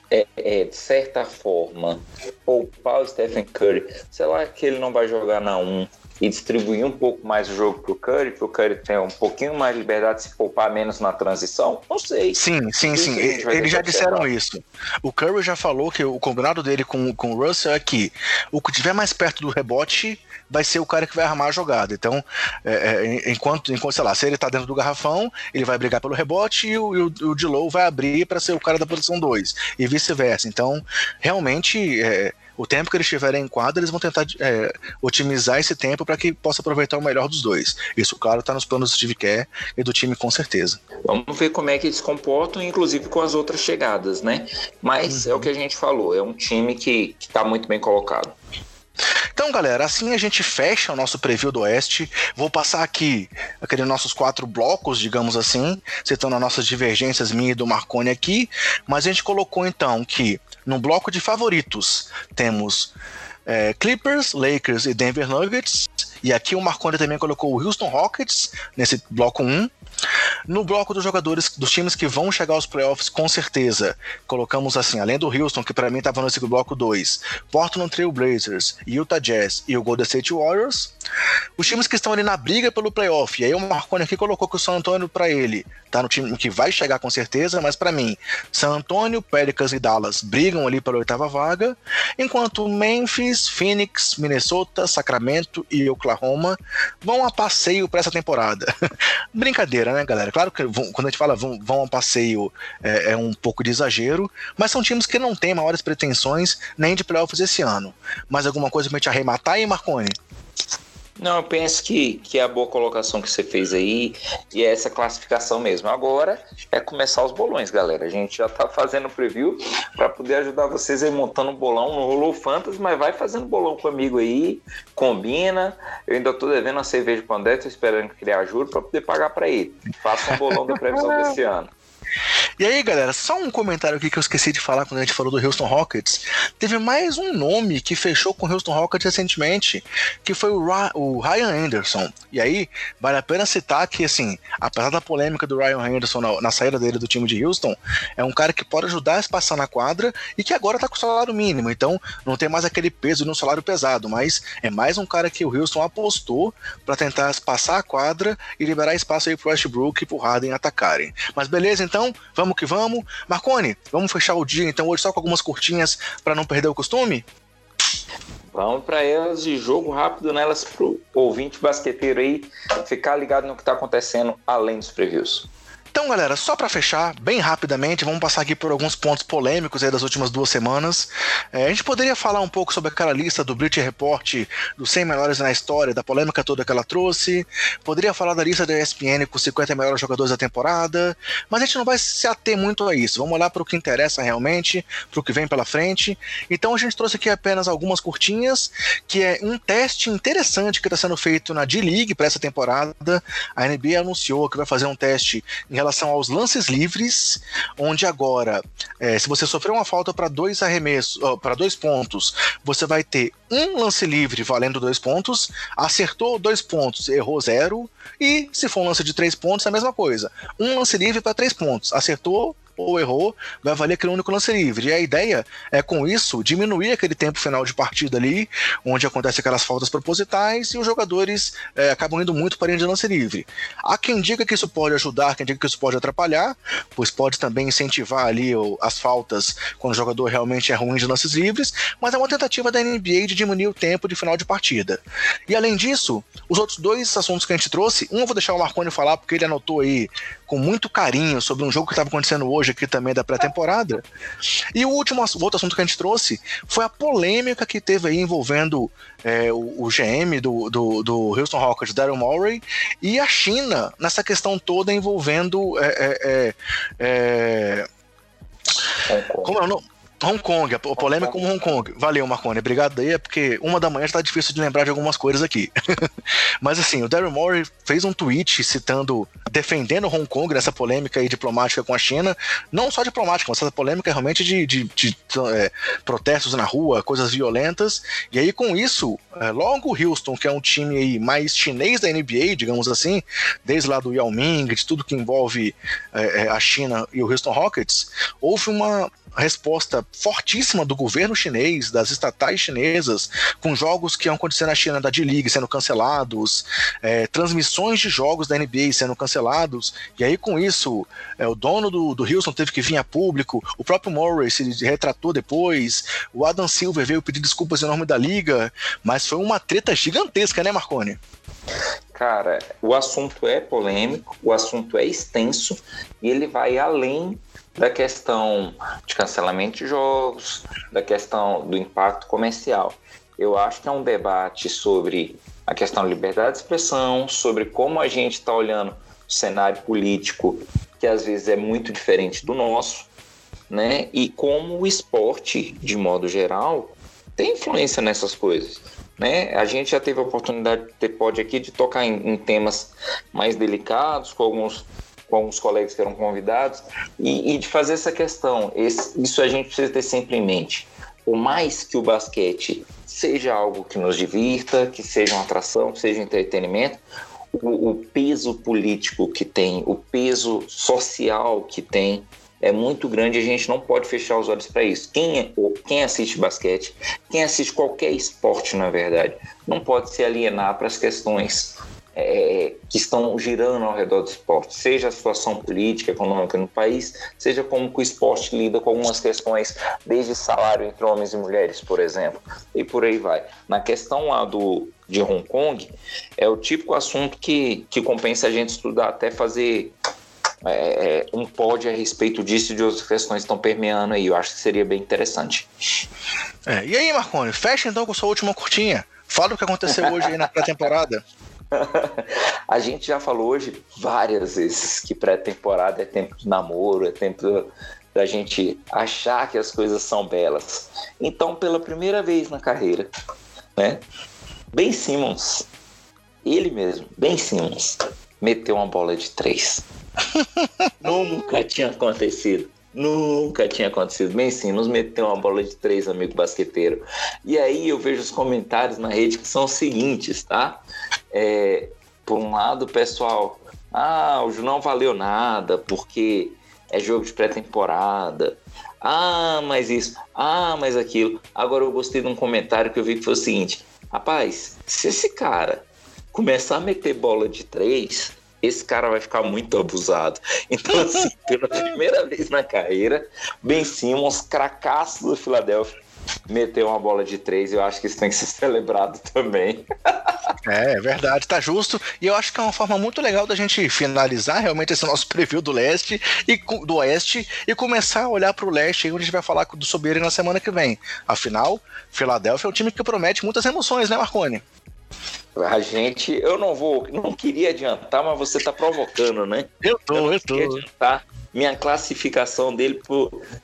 é, é, de certa forma, poupar o Stephen Curry, será que ele não vai jogar na 1 e distribuir um pouco mais o jogo para o Curry, para o Curry ter um pouquinho mais de liberdade de se poupar menos na transição? Não sei. Sim, sim, sim. Eles já disseram isso. O Curry já falou que o combinado dele com, com o Russell é que o que tiver mais perto do rebote vai ser o cara que vai armar a jogada. Então, é, é, enquanto, enquanto, sei lá, se ele tá dentro do garrafão, ele vai brigar pelo rebote e o, e o, Dilow vai abrir para ser o cara da posição 2, e vice-versa. Então, realmente, é, o tempo que eles estiverem em quadra, eles vão tentar é, otimizar esse tempo para que possa aproveitar o melhor dos dois. Isso, claro, está nos planos do Steve Kerr e do time com certeza. Vamos ver como é que eles se comportam, inclusive com as outras chegadas, né? Mas uhum. é o que a gente falou, é um time que está muito bem colocado. Então, galera, assim a gente fecha o nosso preview do Oeste. Vou passar aqui aqueles nossos quatro blocos, digamos assim, citando as nossas divergências minha e do Marconi aqui. Mas a gente colocou então que no bloco de favoritos temos é, Clippers, Lakers e Denver Nuggets. E aqui o Marconi também colocou o Houston Rockets nesse bloco 1. No bloco dos jogadores, dos times que vão chegar aos playoffs, com certeza, colocamos assim, além do Houston, que para mim estava nesse bloco 2, Portland Trail Blazers, Utah Jazz e o Golden State Warriors. Os times que estão ali na briga pelo playoff, e aí o Marconi aqui colocou que o San Antonio para ele tá no time que vai chegar com certeza, mas para mim, San Antonio, Pelicans e Dallas brigam ali pela oitava vaga, enquanto Memphis, Phoenix, Minnesota, Sacramento e Oklahoma vão a passeio para essa temporada. Brincadeira, né, galera? Claro que quando a gente fala vão, vão a passeio é, é um pouco de exagero, mas são times que não têm maiores pretensões nem de playoffs esse ano. Mais alguma coisa pra gente arrematar aí, Marconi? Não, eu penso que, que é a boa colocação que você fez aí e é essa classificação mesmo. Agora é começar os bolões, galera. A gente já tá fazendo preview para poder ajudar vocês aí montando um bolão. Não rolou Fantasy, mas vai fazendo bolão comigo aí, combina. Eu ainda tô devendo uma cerveja pro André, tô esperando criar juro para poder pagar para ele. Faça um bolão da previsão desse ano. E aí, galera, só um comentário aqui que eu esqueci de falar quando a gente falou do Houston Rockets. Teve mais um nome que fechou com o Houston Rockets recentemente, que foi o, Ra o Ryan Anderson. E aí, vale a pena citar que, assim, apesar da polêmica do Ryan Anderson na, na saída dele do time de Houston, é um cara que pode ajudar a espaçar na quadra e que agora tá com salário mínimo. Então, não tem mais aquele peso de um salário pesado, mas é mais um cara que o Houston apostou para tentar espaçar a quadra e liberar espaço aí pro Westbrook e pro Harden atacarem. Mas beleza, então, vamos que vamos. Marcone, vamos fechar o dia então hoje só com algumas curtinhas para não perder o costume? Vamos para elas de jogo rápido nelas pro ouvinte basqueteiro aí ficar ligado no que está acontecendo além dos previews. Então, galera, só para fechar, bem rapidamente, vamos passar aqui por alguns pontos polêmicos das últimas duas semanas. É, a gente poderia falar um pouco sobre aquela lista do Bleacher Report dos 100 melhores na história, da polêmica toda que ela trouxe. Poderia falar da lista da ESPN com 50 melhores jogadores da temporada, mas a gente não vai se ater muito a isso. Vamos olhar para o que interessa realmente, para o que vem pela frente. Então, a gente trouxe aqui apenas algumas curtinhas, que é um teste interessante que está sendo feito na D-League para essa temporada. A NBA anunciou que vai fazer um teste em relação aos lances livres, onde agora, é, se você sofrer uma falta para dois arremessos, para dois pontos, você vai ter um lance livre valendo dois pontos, acertou dois pontos, errou zero, e se for um lance de três pontos, é a mesma coisa. Um lance livre para três pontos, acertou, ou errou, vai valer aquele único lance livre. E a ideia é, com isso, diminuir aquele tempo final de partida ali, onde acontece aquelas faltas propositais e os jogadores é, acabam indo muito para a de lance livre. Há quem diga que isso pode ajudar, quem diga que isso pode atrapalhar, pois pode também incentivar ali as faltas quando o jogador realmente é ruim de lances livres, mas é uma tentativa da NBA de diminuir o tempo de final de partida. E além disso, os outros dois assuntos que a gente trouxe, um eu vou deixar o Marconi falar porque ele anotou aí com muito carinho sobre um jogo que estava acontecendo hoje aqui também da pré-temporada. E o último o outro assunto que a gente trouxe foi a polêmica que teve aí envolvendo é, o, o, GM do, do, do Houston Rockets, Daryl Morey, e a China nessa questão toda envolvendo. É, é, é, é como é o nome? Hong Kong, a polêmica com Hong Kong. Valeu, Marconi. Obrigado aí, é porque uma da manhã está difícil de lembrar de algumas coisas aqui. Mas assim, o Daryl Morey fez um tweet citando, defendendo Hong Kong nessa polêmica aí diplomática com a China. Não só diplomática, mas essa polêmica realmente de, de, de é, protestos na rua, coisas violentas. E aí, com isso, é, logo o Houston, que é um time aí mais chinês da NBA, digamos assim, desde lá do Yao Ming, de tudo que envolve é, é a China e o Houston Rockets, houve uma, resposta fortíssima do governo chinês, das estatais chinesas, com jogos que iam acontecer na China da D-League sendo cancelados, é, transmissões de jogos da NBA sendo cancelados, e aí com isso é, o dono do, do Houston teve que vir a público, o próprio Morris se retratou depois, o Adam Silver veio pedir desculpas em nome da liga, mas foi uma treta gigantesca, né, Marconi? Cara, o assunto é polêmico, o assunto é extenso e ele vai além da questão de cancelamento de jogos, da questão do impacto comercial. Eu acho que é um debate sobre a questão da liberdade de expressão, sobre como a gente está olhando o cenário político, que às vezes é muito diferente do nosso, né? E como o esporte, de modo geral, tem influência nessas coisas. Né? A gente já teve a oportunidade de ter pod aqui de tocar em, em temas mais delicados com alguns com alguns colegas que eram convidados e, e de fazer essa questão. Esse, isso a gente precisa ter sempre em mente. Por mais que o basquete seja algo que nos divirta, que seja uma atração, que seja um entretenimento, o, o peso político que tem, o peso social que tem, é muito grande e a gente não pode fechar os olhos para isso. Quem, é, quem assiste basquete, quem assiste qualquer esporte, na verdade, não pode se alienar para as questões é, que estão girando ao redor do esporte, seja a situação política, econômica no país, seja como o esporte lida com algumas questões, desde salário entre homens e mulheres, por exemplo, e por aí vai. Na questão lá do, de Hong Kong, é o típico assunto que, que compensa a gente estudar, até fazer é, é um pod a respeito disso e de outras questões que estão permeando aí. Eu acho que seria bem interessante. É, e aí, Marconi, fecha então com sua última curtinha. Fala o que aconteceu hoje aí na pré-temporada. a gente já falou hoje várias vezes que pré-temporada é tempo de namoro, é tempo da gente achar que as coisas são belas. Então, pela primeira vez na carreira, né? Ben Simmons, ele mesmo, Ben Simmons, meteu uma bola de três. Nunca tinha acontecido. Nunca tinha acontecido. Bem sim, nos meteu uma bola de três, amigo basqueteiro. E aí eu vejo os comentários na rede que são os seguintes, tá? É, por um lado, pessoal, ah, o não valeu nada porque é jogo de pré-temporada. Ah, mas isso. Ah, mas aquilo. Agora eu gostei de um comentário que eu vi que foi o seguinte: rapaz, se esse cara começar a meter bola de três, esse cara vai ficar muito abusado. Então, assim, pela primeira vez na carreira, Ben Simmons, cracaço do Philadelphia, meteu uma bola de três. Eu acho que isso tem que ser celebrado também. É, é verdade, tá justo. E eu acho que é uma forma muito legal da gente finalizar realmente esse nosso preview do leste e do oeste e começar a olhar para o leste, onde a gente vai falar sobre ele na semana que vem. Afinal, Philadelphia é um time que promete muitas emoções, né, Marconi? A gente, eu não vou, não queria adiantar, mas você tá provocando, né? Eu tô, eu, eu tô. adiantar minha classificação dele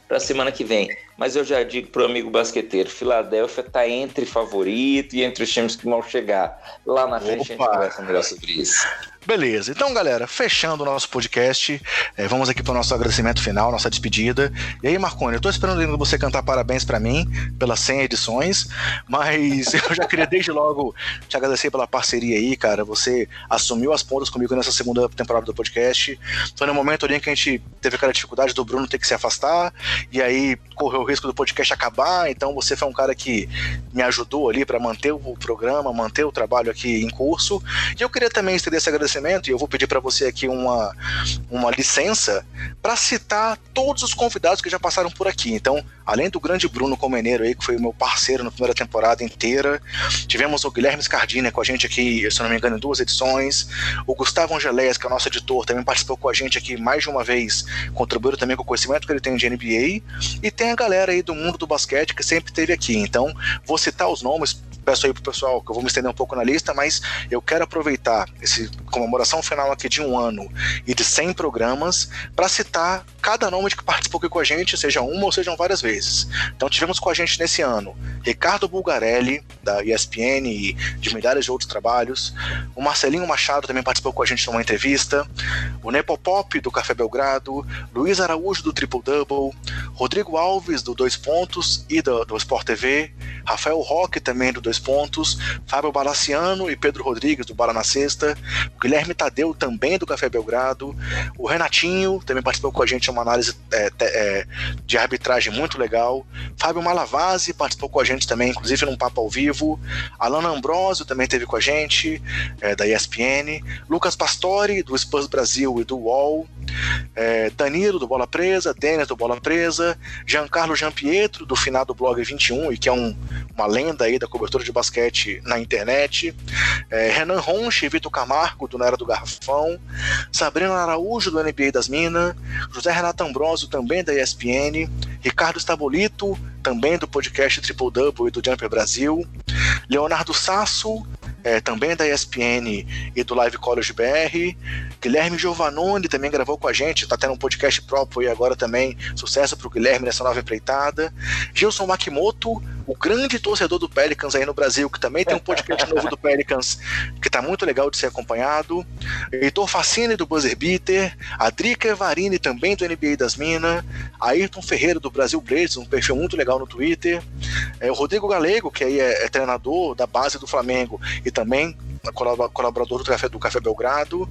para a semana que vem. Mas eu já digo pro amigo basqueteiro, Filadélfia tá entre favorito e entre os times que vão chegar. Lá na frente Opa. a gente conversa melhor sobre isso. Beleza, então galera, fechando o nosso podcast, é, vamos aqui para o nosso agradecimento final, nossa despedida. E aí, Marconi, eu tô esperando você cantar parabéns para mim pelas 100 edições, mas eu já queria desde logo te agradecer pela parceria aí, cara. Você assumiu as pontas comigo nessa segunda temporada do podcast. Foi no momento ali que a gente teve aquela dificuldade do Bruno ter que se afastar, e aí correu o risco do podcast acabar, então você foi um cara que me ajudou ali para manter o programa, manter o trabalho aqui em curso. E eu queria também estender esse agradecimento e eu vou pedir para você aqui uma, uma licença para citar todos os convidados que já passaram por aqui. Então, além do grande Bruno Comeneiro aí, que foi meu parceiro na primeira temporada inteira, tivemos o Guilherme Scardini com a gente aqui, se não me engano, em duas edições. O Gustavo Angeléas, que é o nosso editor, também participou com a gente aqui mais de uma vez, contribuiu também com o conhecimento que ele tem de NBA. E tem a galera aí do mundo do basquete que sempre esteve aqui. Então, vou citar os nomes peço aí pro pessoal que eu vou me estender um pouco na lista, mas eu quero aproveitar esse comemoração final aqui de um ano e de 100 programas para citar cada nome que participou aqui com a gente, seja uma ou sejam várias vezes. Então tivemos com a gente nesse ano Ricardo Bulgarelli, da ESPN e de milhares de outros trabalhos, o Marcelinho Machado também participou com a gente numa entrevista, o Nepopop do Café Belgrado, Luiz Araújo do Triple Double, Rodrigo Alves do Dois Pontos e do, do Sport TV, Rafael Roque também do Dois dois pontos, Fábio Balaciano e Pedro Rodrigues do Bala na Sexta, Guilherme Tadeu também do Café Belgrado, o Renatinho também participou com a gente em uma análise é, é, de arbitragem muito legal, Fábio Malavasi participou com a gente também, inclusive num papo ao vivo, Alana Ambrosio também teve com a gente, é, da ESPN, Lucas Pastore do Spurs Brasil e do UOL, é, Danilo do Bola Presa, Denis do Bola Presa, Giancarlo Giampietro do finado Blog 21 e que é um, uma lenda aí da cobertura de basquete na internet, é, Renan Ronche e Vitor Camargo, do Na Era do Garrafão, Sabrina Araújo, do NBA das Minas, José Renato Ambrosio, também da ESPN, Ricardo Stabolito, também do podcast Triple Double e do Jumper Brasil, Leonardo Sasso, é, também da ESPN e do Live College BR. Guilherme Giovanoni também gravou com a gente, está tendo um podcast próprio e agora também. Sucesso para o Guilherme nessa nova empreitada. Gilson Makimoto, o grande torcedor do Pelicans aí no Brasil, que também tem um podcast novo do Pelicans, que tá muito legal de ser acompanhado. Heitor Facine do Buzzer Beater, a Drica Evarini também do NBA das Minas, Ayrton Ferreira do Brasil Blades, um perfil muito legal no Twitter, é, o Rodrigo Galego, que aí é, é treinador da base do Flamengo e também colaborador do Café, do Café Belgrado,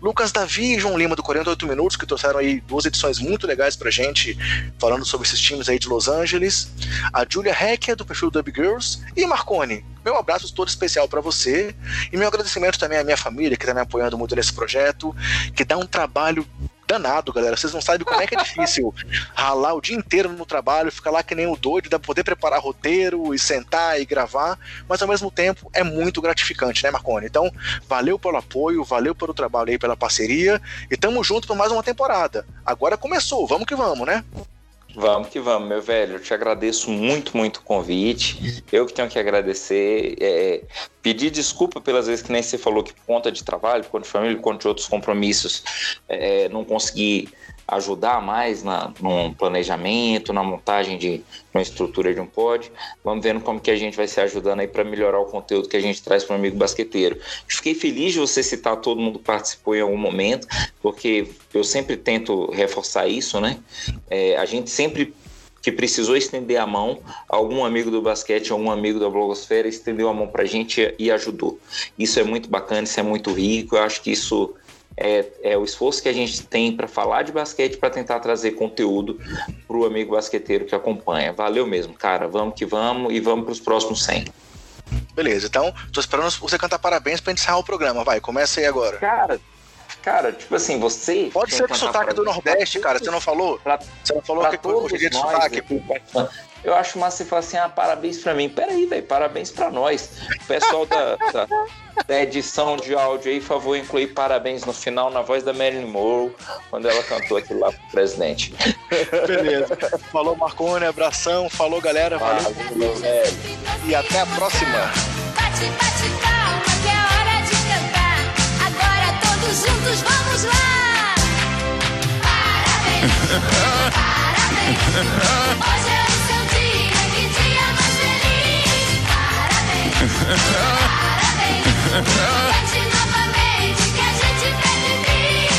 Lucas Davi e João Lima do 48 Minutos, que trouxeram aí duas edições muito legais pra gente, falando sobre esses times aí de Los Angeles, a Julia Hecker do perfil Dub Girls. E Marconi. Meu abraço todo especial para você. E meu agradecimento também à minha família que tá me apoiando muito nesse projeto, que dá um trabalho danado, galera. Vocês não sabem como é que é difícil ralar o dia inteiro no trabalho, ficar lá que nem o doido, dá poder preparar roteiro e sentar e gravar, mas ao mesmo tempo é muito gratificante, né, Marconi? Então, valeu pelo apoio, valeu pelo trabalho aí, pela parceria e tamo junto por mais uma temporada. Agora começou, vamos que vamos, né? Vamos que vamos, meu velho. Eu te agradeço muito, muito o convite. Eu que tenho que agradecer. É, pedir desculpa pelas vezes que nem você falou que por conta de trabalho, por conta de família, por conta de outros compromissos, é, não consegui ajudar mais na, no planejamento, na montagem de uma estrutura de um pod. Vamos vendo como que a gente vai se ajudando aí para melhorar o conteúdo que a gente traz para o amigo basqueteiro. Fiquei feliz de você citar todo mundo que participou em algum momento, porque eu sempre tento reforçar isso, né? É, a gente sempre que precisou estender a mão, algum amigo do basquete, algum amigo da blogosfera estendeu a mão para a gente e ajudou. Isso é muito bacana, isso é muito rico. Eu acho que isso é, é o esforço que a gente tem para falar de basquete, para tentar trazer conteúdo para o amigo basqueteiro que acompanha. Valeu mesmo, cara. Vamos que vamos e vamos para os próximos 100. Beleza, então tô esperando você cantar parabéns para encerrar o programa. Vai, começa aí agora. Cara, cara, tipo assim, você. Pode ser com sotaque do Nordeste, cara. Você não falou? Pra, você não falou que hoje de sotaque? Eu acho massa você falar assim: ah, parabéns pra mim. Peraí, velho, parabéns pra nós. O pessoal da, da, da, edição de áudio aí, favor, incluir parabéns no final na voz da Marilyn Monroe, quando ela cantou aquilo lá pro presidente. Beleza. Falou, Marconi, abração. Falou, galera. Valeu. Valeu velho. E até a próxima. Bate, bate, calma, que é hora de cantar. Agora todos juntos vamos lá. Parabéns. parabéns. Hoje novamente que a gente bis.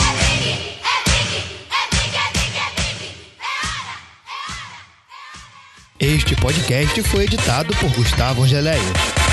É big, é big, é big, é big, é big. É hora, é hora. Este podcast foi editado por Gustavo Angeléia.